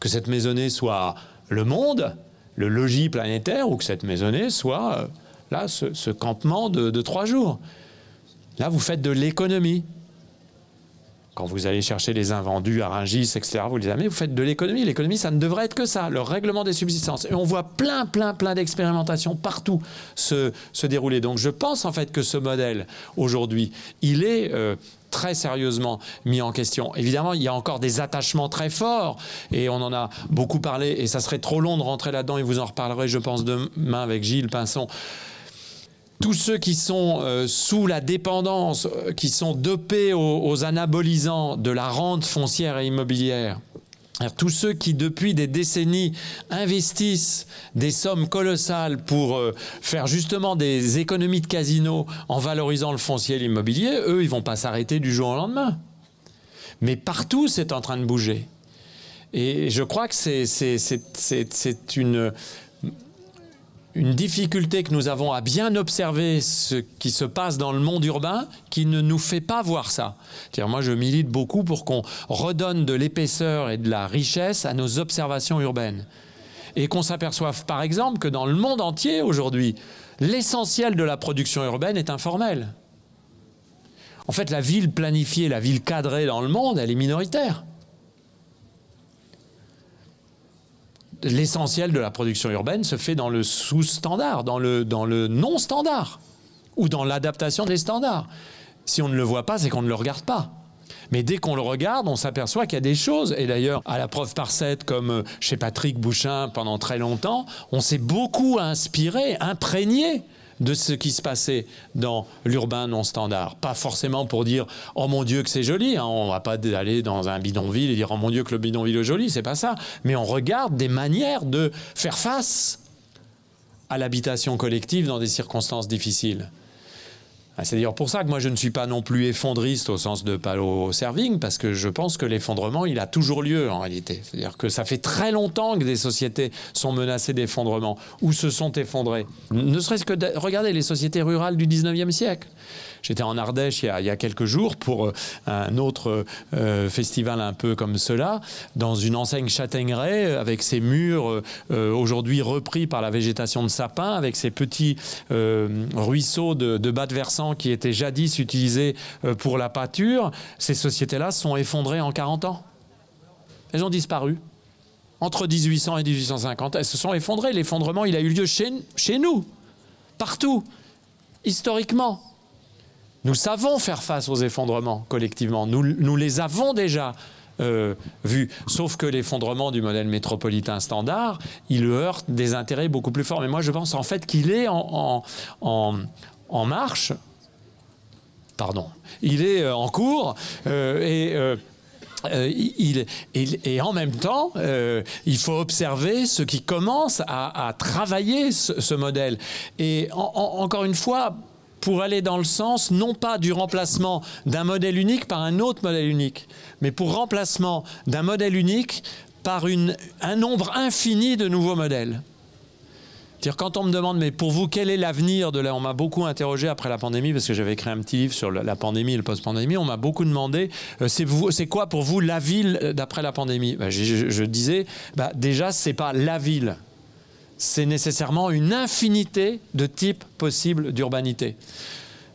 Que cette maisonnée soit le monde, le logis planétaire, ou que cette maisonnée soit euh, là, ce, campement de, trois jours. Là, vous faites de l'économie. Quand vous allez chercher les invendus à Rungis, etc., vous les amenez, vous faites de l'économie. L'économie, ça ne devrait être que ça, le règlement des subsistances. Et on voit plein, plein, plein d'expérimentations partout se, dérouler. Donc je pense en fait que ce modèle, aujourd'hui, il est euh, très sérieusement mis en question. Évidemment, il y a encore des attachements très forts et on en a beaucoup parlé et ça serait trop long de rentrer là-dedans et vous en reparlerez, je pense, demain avec Gilles Pinson tous ceux qui sont euh, sous la dépendance, euh, qui sont dopés aux, anabolisants de la rente foncière et immobilière, tous ceux qui, depuis des décennies, investissent des sommes colossales pour euh, faire justement des économies de casino en valorisant le foncier et l'immobilier, eux, ils vont pas s'arrêter du jour au lendemain. Mais partout, c'est en train de bouger. Et je crois que c'est une, une difficulté que nous avons à bien observer ce qui se passe dans le monde urbain qui ne nous fait pas voir ça. Moi, je milite beaucoup pour qu'on redonne de l'épaisseur et de la richesse à nos observations urbaines. Et qu'on s'aperçoive, par exemple, que dans le monde entier, aujourd'hui, l'essentiel de la production urbaine est informel. En fait, la ville planifiée, la ville cadrée dans le monde, elle est minoritaire. L'essentiel de la production urbaine se fait dans le sous-standard, dans le, dans le non-standard, ou dans l'adaptation des standards. Si on ne le voit pas, c'est qu'on ne le regarde pas. Mais dès qu'on le regarde, on s'aperçoit qu'il y a des choses. Et d'ailleurs, à la preuve par cette, comme euh, chez Patrick Bouchin pendant très longtemps, on s'est beaucoup inspiré, imprégné de ce qui se passait dans l'urbain non standard. Pas forcément pour dire oh mon Dieu que c'est joli, hein. on va pas aller dans un bidonville et dire oh mon Dieu que le bidonville est joli, c'est pas ça. Mais on regarde des manières de faire face à l'habitation collective dans des circonstances difficiles. Ah, c'est d'ailleurs pour ça que moi je ne suis pas non plus effondriste au sens de palo serving, parce que je pense que l'effondrement, il a toujours lieu en réalité. C'est-à-dire que ça fait très longtemps que des sociétés sont menacées d'effondrement ou se sont effondrées. Ne serait-ce que de regarder les sociétés rurales du 19e siècle. J'étais en Ardèche il y, a, quelques jours pour euh, un autre euh, festival un peu comme cela, dans une enseigne châtaigneraie, avec ses murs euh, aujourd'hui repris par la végétation de sapin, avec ces petits ruisseaux de, bas de versant qui étaient jadis utilisés pour la pâture. Ces sociétés-là sont effondrées en 40 ans. Elles ont disparu entre 1800 et 1850. Elles se sont effondrées. L'effondrement, il a eu lieu chez nous, partout, historiquement. Nous savons faire face aux effondrements collectivement. Nous, les avons déjà euh, vus. Sauf que l'effondrement du modèle métropolitain standard, il heurte des intérêts beaucoup plus forts. Mais moi, je pense en fait qu'il est en, marche. Pardon. Il est euh, en cours euh, et. il, et, en même temps, il faut observer ce qui commence à, travailler ce, modèle. Et encore une fois, pour aller dans le sens non pas du remplacement d'un modèle unique par un autre modèle unique, mais pour remplacement d'un modèle unique par une, un nombre infini de nouveaux modèles. Dire quand on me demande mais pour vous quel est l'avenir de là on m'a beaucoup interrogé après la pandémie parce que j'avais écrit un petit livre sur la pandémie et le post-pandémie on m'a beaucoup demandé euh, c'est quoi pour vous la ville d'après la pandémie? Ben, je, disais bah, déjà c'est pas la ville c'est nécessairement une infinité de types possibles d'urbanité.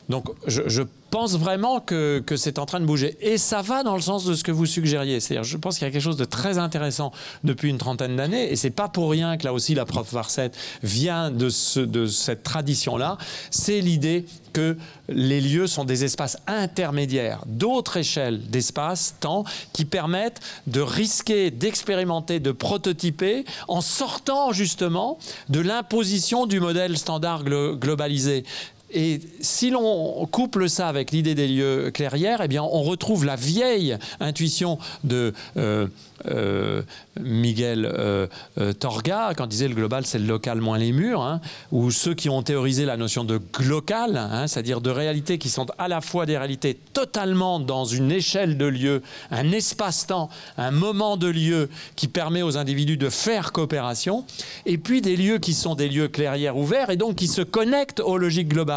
Donc je, pense vraiment que, c'est en train de bouger. Et ça va dans le sens de ce que vous suggériez. C'est-à-dire, je pense qu'il y a quelque chose de très intéressant depuis une trentaine d'années. Et c'est pas pour rien que là aussi la prof Varset vient de, de cette tradition-là. C'est l'idée que les lieux sont des espaces intermédiaires, d'autres échelles d'espace, temps, qui permettent de risquer, d'expérimenter, de prototyper, en sortant justement de l'imposition du modèle standard globalisé. Et si l'on couple ça avec l'idée des lieux clairières, eh bien, on retrouve la vieille intuition de euh, euh, Miguel euh, euh, Torga, quand il disait le global c'est le local moins les murs, hein, ou ceux qui ont théorisé la notion de glocal, hein, c'est-à-dire de réalités qui sont à la fois des réalités totalement dans une échelle de lieu, un espace-temps, un moment de lieu qui permet aux individus de faire coopération, et puis des lieux qui sont des lieux clairières ouverts et donc qui se connectent aux logiques globales.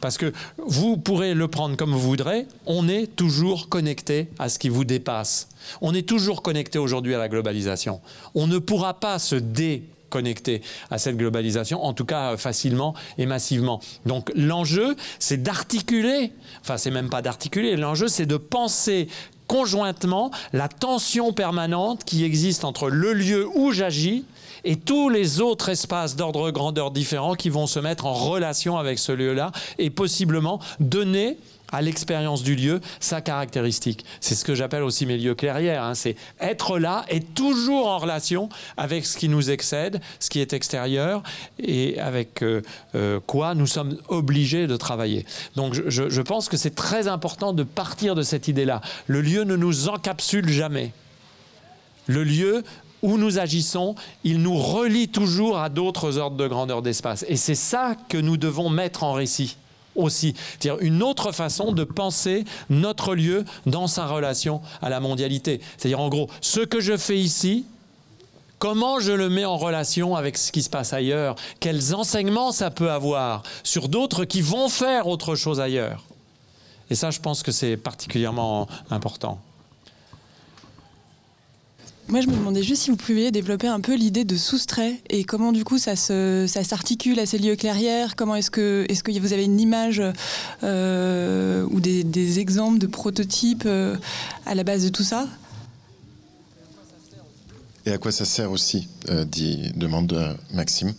Parce que vous pourrez le prendre comme vous voudrez, on est toujours connecté à ce qui vous dépasse. On est toujours connecté aujourd'hui à la globalisation. On ne pourra pas se connectés à cette globalisation, en tout cas facilement et massivement. Donc l'enjeu, c'est d'articuler, enfin c'est même pas d'articuler, l'enjeu c'est de penser conjointement la tension permanente qui existe entre le lieu où j'agis et tous les autres espaces d'ordre grandeur différents qui vont se mettre en relation avec ce lieu-là et possiblement donner à l'expérience du lieu sa caractéristique. C'est ce que j'appelle aussi mes lieux clairières. Hein. C'est être là et toujours en relation avec ce qui nous excède, ce qui est extérieur et avec euh, euh, quoi nous sommes obligés de travailler. Donc je, je pense que c'est très important de partir de cette idée-là. Le lieu ne nous encapsule jamais. Le lieu où nous agissons, il nous relie toujours à d'autres ordres de grandeur d'espace. Et c'est ça que nous devons mettre en récit aussi. C'est-à-dire une autre façon de penser notre lieu dans sa relation à la mondialité. C'est-à-dire en gros, ce que je fais ici, Comment je le mets en relation avec ce qui se passe ailleurs? Quels enseignements ça peut avoir sur d'autres qui vont faire autre chose ailleurs? Et ça, je pense que c'est particulièrement important. Moi, je me demandais juste si vous pouviez développer un peu l'idée de soustrait et comment du coup ça, se, ça s'articule à ces lieux clairières. Comment est-ce que, est-ce que vous avez une image euh, ou des, des, exemples de prototypes euh, à la base de tout ça? Et à quoi ça sert aussi euh, dit, demande Maxime.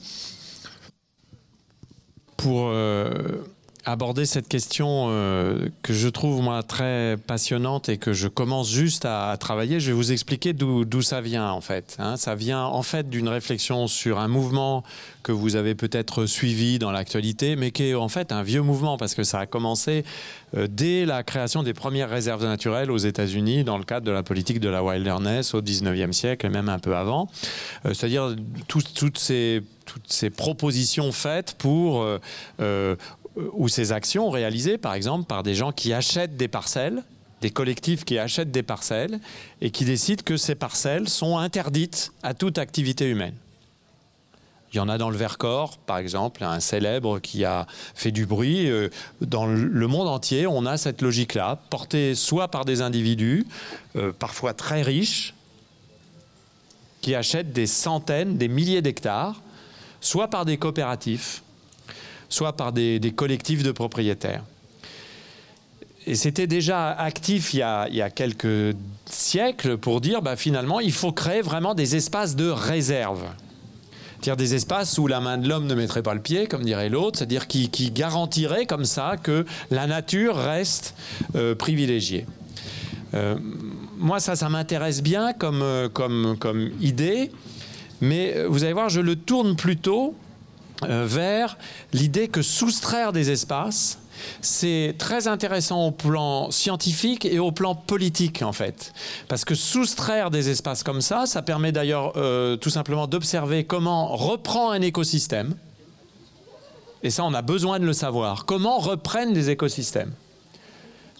Pour aborder cette question euh, que je trouve moi très passionnante et que je commence juste à, travailler. Je vais vous expliquer d'où ça vient en fait. Hein. Ça vient en fait d'une réflexion sur un mouvement que vous avez peut-être suivi dans l'actualité, mais qui est en fait un vieux mouvement parce que ça a commencé euh, dès la création des premières réserves naturelles aux États-Unis dans le cadre de la politique de la wilderness au 19e siècle et même un peu avant. Euh, C'est-à-dire toutes ces toutes ces propositions faites pour ou ces actions réalisées, par exemple, par des gens qui achètent des parcelles, des collectifs qui achètent des parcelles et qui décident que ces parcelles sont interdites à toute activité humaine. Il y en a dans le Vercors, par exemple, un célèbre qui a fait du bruit. Euh, dans le monde entier, on a cette logique-là, portée soit par des individus, euh, parfois très riches, qui achètent des centaines, des milliers d'hectares, soit par des coopératifs, soit par des, collectifs de propriétaires. Et c'était déjà actif il y, a, quelques siècles pour dire bah, finalement il faut créer vraiment des espaces de réserve. C'est-à-dire des espaces où la main de l'homme ne mettrait pas le pied, comme dirait l'autre, c'est-à-dire qui, qui garantirait comme ça que la nature reste euh, privilégiée. Euh, moi, ça, ça m'intéresse bien comme, comme, comme idée, mais vous allez voir, je le tourne plutôt euh, vers l'idée que soustraire des espaces, c'est très intéressant au plan scientifique et au plan politique en fait. Parce que soustraire des espaces comme ça, ça permet d'ailleurs euh, tout simplement d'observer comment reprend un écosystème. Et ça, on a besoin de le savoir. Comment reprennent des écosystèmes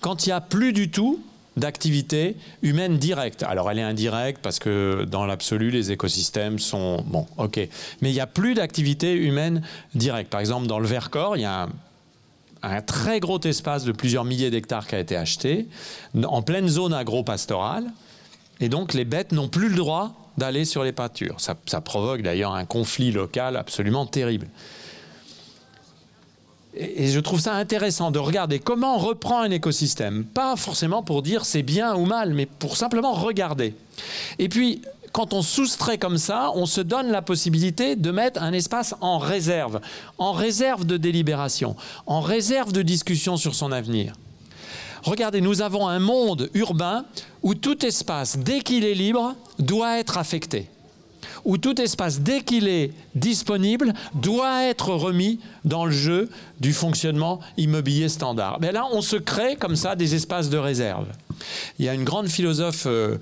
Quand il n'y a plus du tout d'activité humaine directe. Alors elle est indirecte parce que dans l'absolu, les écosystèmes sont... Bon, ok. Mais il n'y a plus d'activité humaine directe. Par exemple, dans le Vercors, il y a un, très gros espace de plusieurs milliers d'hectares qui a été acheté, en pleine zone agro-pastorale. Et donc les bêtes n'ont plus le droit d'aller sur les pâtures. Ça provoque d'ailleurs un conflit local absolument terrible. Et je trouve ça intéressant de regarder comment on reprend un écosystème. Pas forcément pour dire c'est bien ou mal, mais pour simplement regarder. Et puis, quand on soustrait comme ça, on se donne la possibilité de mettre un espace en réserve, en réserve de délibération, en réserve de discussion sur son avenir. Regardez, nous avons un monde urbain où tout espace, dès qu'il est libre, doit être affecté où tout espace, dès qu'il est disponible, doit être remis dans le jeu du fonctionnement immobilier standard. Mais là, on se crée comme ça des espaces de réserve. Il y a une grande philosophe euh,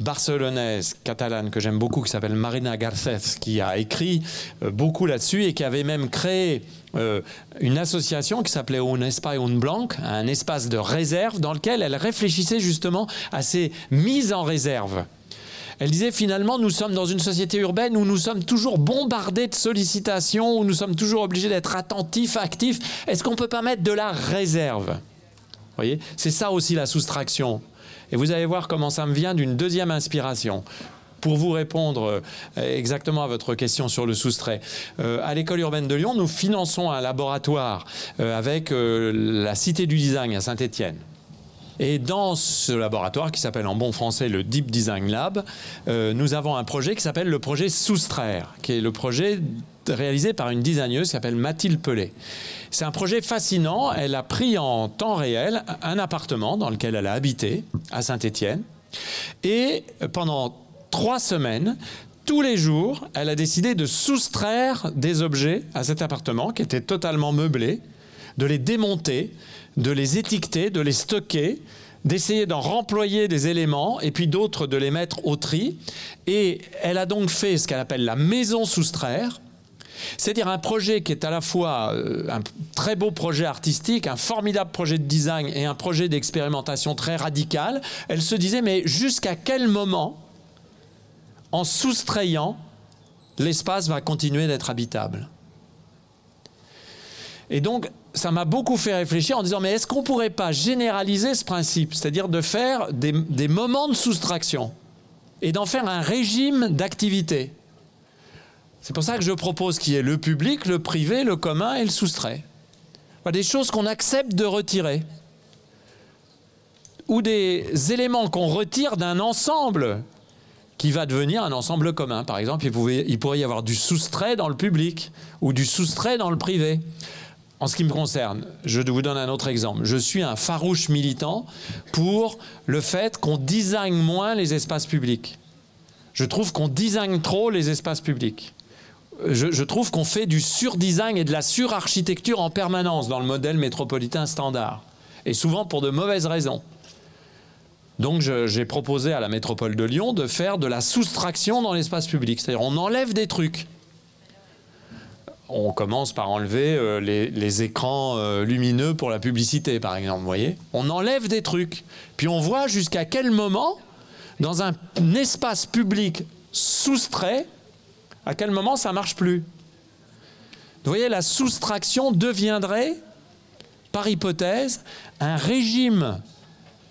barcelonaise, catalane, que j'aime beaucoup, qui s'appelle Marina Garcés, qui a écrit euh, beaucoup là-dessus et qui avait même créé euh, une association qui s'appelait Un Espai Un Blanc, un espace de réserve dans lequel elle réfléchissait justement à ces mises en réserve. Elle disait finalement, nous sommes dans une société urbaine où nous sommes toujours bombardés de sollicitations, où nous sommes toujours obligés d'être attentifs, actifs. Est-ce qu'on ne peut pas mettre de la réserve? Voyez C'est ça aussi la soustraction. Et vous allez voir comment ça me vient d'une deuxième inspiration. pour vous répondre exactement à votre question sur le soustrait. à l'école urbaine de Lyon, nous finançons un laboratoire avec la Cité du Design à Saint-Étienne. Et dans ce laboratoire qui s'appelle en bon français le Deep Design Lab, nous avons un projet qui s'appelle le projet Soustraire, qui est le projet réalisé par une designeuse qui s'appelle Mathilde Pelé. C'est un projet fascinant. Elle a pris en temps réel un appartement dans lequel elle a habité à Saint-Étienne. Et pendant trois semaines, tous les jours, elle a décidé de soustraire des objets à cet appartement qui était totalement meublé, de les démonter, de les étiqueter, de les stocker, d'essayer d'en remployer des éléments et puis d'autres de les mettre au tri. Et elle a donc fait ce qu'elle appelle la maison soustraire, c'est-à-dire un projet qui est à la fois euh, un très beau projet artistique, un formidable projet de design et un projet d'expérimentation très radical. Elle se disait, mais jusqu'à quel moment, en soustrayant, l'espace va continuer d'être habitable? Et donc, ça m'a beaucoup fait réfléchir en disant, mais est-ce qu'on ne pourrait pas généraliser ce principe, c'est-à-dire de faire des, moments de soustraction et d'en faire un régime d'activité? C'est pour ça que je propose qu'il y ait le public, le privé, le commun et le soustrait. Des choses qu'on accepte de retirer. Ou des éléments qu'on retire d'un ensemble qui va devenir un ensemble commun. Par exemple, il, pourrait y avoir du soustrait dans le public ou du soustrait dans le privé. En ce qui me concerne, je vous donne un autre exemple. Je suis un farouche militant pour le fait qu'on design moins les espaces publics. Je trouve qu'on design trop les espaces publics je, trouve qu'on fait du surdesign et de la surarchitecture en permanence dans le modèle métropolitain standard. Et souvent pour de mauvaises raisons. Donc j'ai proposé à la métropole de Lyon de faire de la soustraction dans l'espace public. C'est-à-dire on enlève des trucs. On commence par enlever euh, les, écrans euh, lumineux pour la publicité, par exemple. Vous voyez On enlève des trucs. Puis on voit jusqu'à quel moment, dans un espace public soustrait, à quel moment ça marche plus Vous voyez, la soustraction deviendrait, par hypothèse, un régime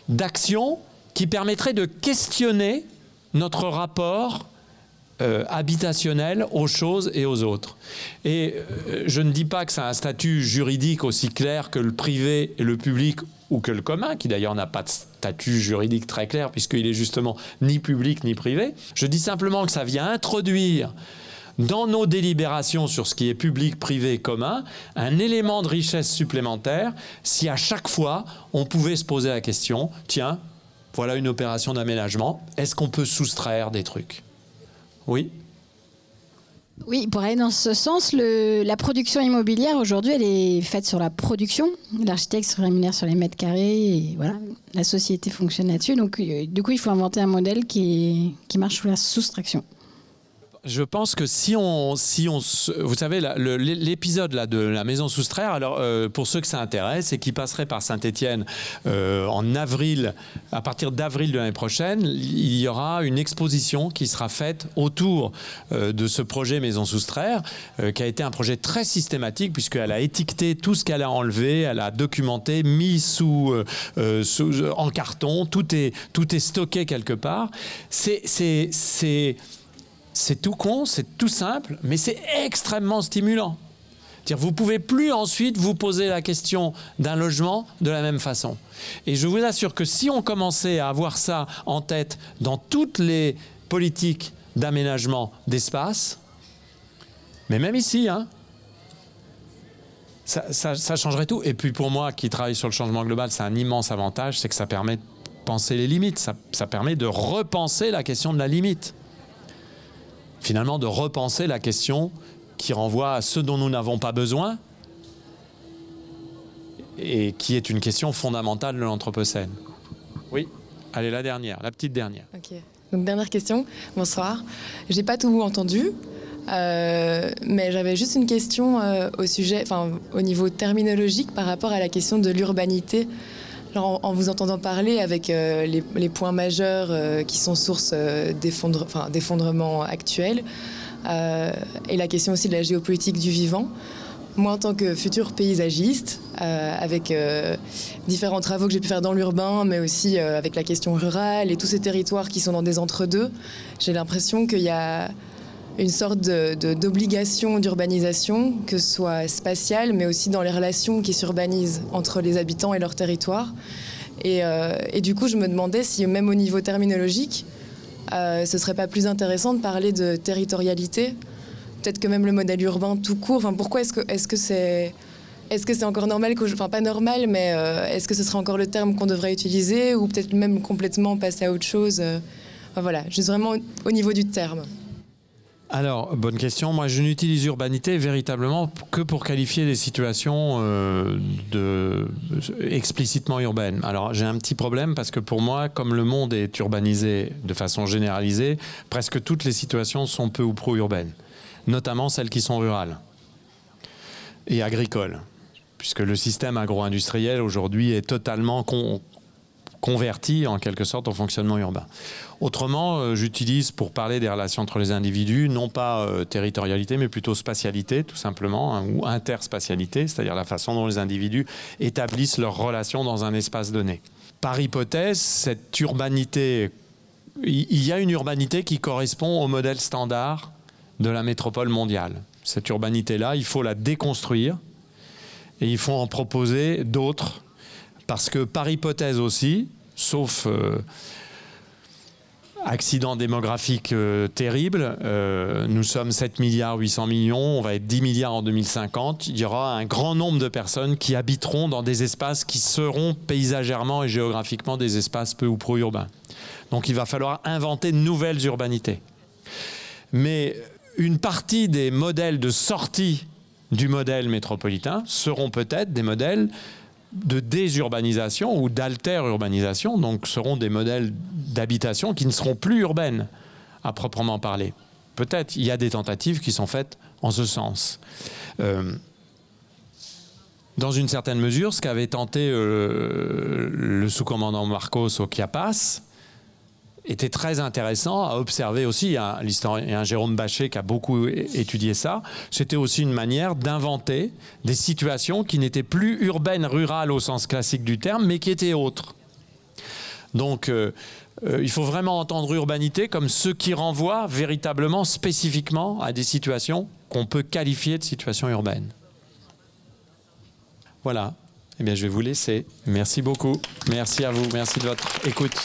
d'action qui permettrait de questionner notre rapport euh, aux choses et aux autres. Et euh, je ne dis pas que c'est un statut juridique aussi clair que le privé et le public ou que le commun, qui d'ailleurs n'a pas de statut juridique très clair puisqu'il est justement ni public ni privé. Je dis simplement que ça vient introduire dans nos délibérations sur ce qui est public, privé, commun, un élément de richesse supplémentaire si à chaque fois on pouvait se poser la question, tiens, voilà une opération d'aménagement, est-ce qu'on peut soustraire des trucs? Oui oui, pour aller dans ce sens, la production immobilière aujourd'hui, elle est faite sur la production. L'architecte se rémunère sur les mètres carrés et voilà, la société fonctionne là-dessus. Donc, euh, du coup, il faut inventer un modèle qui, qui marche sous la soustraction. Je pense que si on, si on, vous savez, l'épisode là de la maison soustraire, alors euh, pour ceux que ça intéresse et qui passeraient par Saint-Étienne euh, en avril, à partir d'avril de l'année prochaine, il y aura une exposition qui sera faite autour euh, de ce projet maison soustraire, qui a été un projet très systématique puisqu'elle a étiqueté tout ce qu'elle a enlevé, elle a documenté, mis sous en carton, tout est, tout est stocké quelque part. C'est, c'est, c'est c'est tout con, c'est tout simple, mais c'est extrêmement stimulant. Vous ne pouvez plus ensuite vous poser la question d'un logement de la même façon. Et je vous assure que si on commençait à avoir ça en tête dans toutes les politiques d'aménagement d'espace, mais même ici, hein, ça, changerait tout. Et puis pour moi, qui travaille sur le changement global, c'est un immense avantage, c'est que ça permet de penser les limites, ça permet de repenser la question de la limite finalement de repenser la question qui renvoie à ce dont nous n'avons pas besoin et qui est une question fondamentale de l'Anthropocène. Oui, allez, la dernière, la petite dernière. Ok, donc dernière question, bonsoir. J'ai pas tout entendu, euh, mais j'avais juste une question euh, au sujet, enfin au niveau terminologique par rapport à la question de l'urbanité en, vous entendant parler avec euh, les, points majeurs euh, qui sont source euh, d'effondrement actuel, et la question aussi de la géopolitique du vivant, moi, en tant que futur paysagiste, avec différents travaux que j'ai pu faire dans l'urbain, mais aussi avec la question rurale et tous ces territoires qui sont dans des entre-deux, j'ai l'impression qu'il y a une sorte d'obligation d'urbanisation, que ce soit spatiale, mais aussi dans les relations qui s'urbanisent entre les habitants et leur territoire. Et, euh, et, du coup, je me demandais si, même au niveau terminologique, euh, ce serait pas plus intéressant de parler de territorialité. Peut-être que même le modèle urbain tout court. Enfin, pourquoi est-ce que est-ce que c'est est-ce que encore normal Enfin, pas normal, mais euh, est-ce que ce serait encore le terme qu'on devrait utiliser ou peut-être même complètement passer à autre chose enfin, Voilà, juste vraiment au niveau du terme. Alors, bonne question. Moi, je n'utilise urbanité véritablement que pour qualifier des situations euh, explicitement urbaines. Alors, j'ai un petit problème parce que pour moi, comme le monde est urbanisé de façon généralisée, presque toutes les situations sont peu ou pro urbaines, notamment celles qui sont rurales et agricoles, puisque le système agro-industriel aujourd'hui est totalement converti en quelque sorte au fonctionnement urbain. Autrement, euh, j'utilise pour parler des relations entre les individus, non pas euh, territorialité, mais plutôt spatialité, tout simplement, hein, ou interspatialité, c'est-à-dire la façon dont les individus établissent leurs relations dans un espace donné. Par hypothèse, cette urbanité, il y a une urbanité qui correspond au modèle standard de la métropole mondiale. Cette urbanité-là, il faut la déconstruire et il faut en proposer d'autres, parce que par hypothèse aussi, sauf... Euh, accident démographique euh, terrible. Euh, nous sommes 7 milliards 800 millions, on va être 10 milliards en 2050. Il y aura un grand nombre de personnes qui habiteront dans des espaces qui seront paysagèrement et géographiquement des espaces peu ou pro-urbains. Donc il va falloir inventer de nouvelles urbanités. Mais une partie des modèles de sortie du modèle métropolitain seront peut-être des modèles de désurbanisation ou d'alter-urbanisation, donc seront des modèles d'habitation qui ne seront plus urbaines à proprement parler. Peut-être il y a des tentatives qui sont faites en ce sens. Euh, dans une certaine mesure, ce qu'avait tenté euh, le sous-commandant Marcos au Chiapas, était très intéressant à observer aussi. A l'historien Jérôme Bachet qui a beaucoup étudié ça. C'était aussi une manière d'inventer des situations qui n'étaient plus urbaines, rurales au sens classique du terme, mais qui étaient autres. Donc, euh, euh, il faut vraiment entendre urbanité comme ce qui renvoie véritablement, spécifiquement à des situations qu'on peut qualifier de situations urbaines. Voilà. Eh bien, je vais vous laisser. Merci beaucoup. Merci à vous. Merci de votre écoute.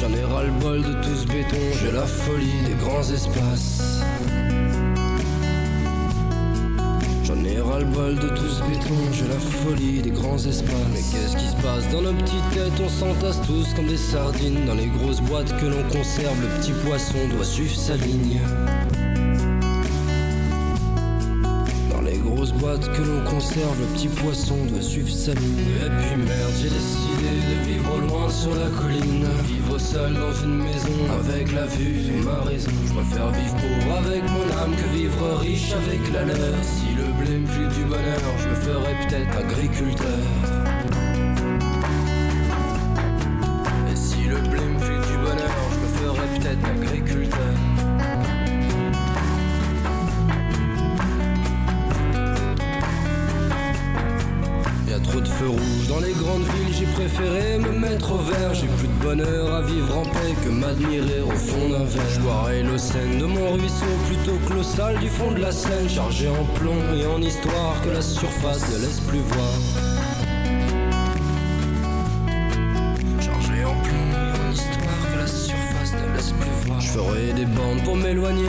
J'en ai ras le bol de tout ce béton, j'ai la folie des grands espaces. J'en ai ras le bol de tout ce béton, j'ai la folie des grands espaces. Mais qu'est-ce qui se passe dans nos petites têtes? On s'entasse tous comme des sardines dans les grosses boîtes que l'on conserve. Le petit poisson doit suivre sa ligne. Boîte que l'on conserve, le petit poisson doit suivre sa ligne. Et puis merde, j'ai décidé de vivre loin sur la colline. Vivre seul dans une maison avec la vue et ma raison. Je préfère vivre pauvre avec mon âme que vivre riche avec la leur. Si le blé me du bonheur, je me ferais peut-être agriculteur. De mon ruisseau plutôt que sale du fond de la Seine, chargé en plomb et en histoire que la surface ne laisse plus voir. ferai des bandes pour m'éloigner,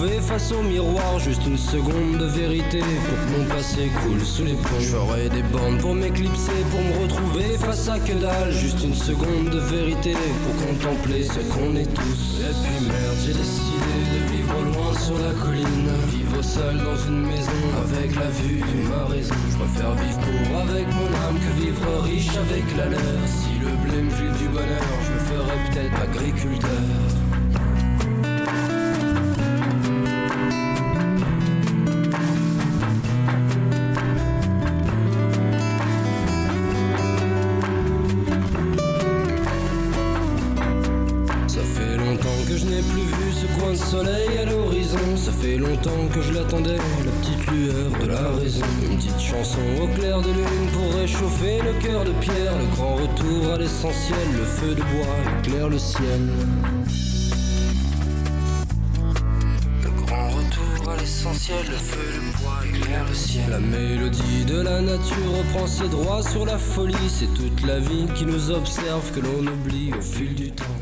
pour face au miroir. Juste une seconde de vérité pour que mon passé coule sous les ponts. Je ferai des bandes pour m'éclipser, pour me retrouver face à que dalle. Juste une seconde de vérité pour contempler ce qu'on est tous. Et puis merde, j'ai décidé de vivre loin sur la colline. Vivre seul dans une maison avec la vue de ma raison. Je préfère vivre pauvre avec mon âme que vivre riche avec la leur. Si le blé me du bonheur, je me ferai peut-être agriculteur. Feu de bois éclaire le ciel. Le grand retour à l'essentiel, le feu de bois éclaire le ciel. La mélodie de la nature reprend ses droits sur la folie. C'est toute la vie qui nous observe, que l'on oublie au fil du temps.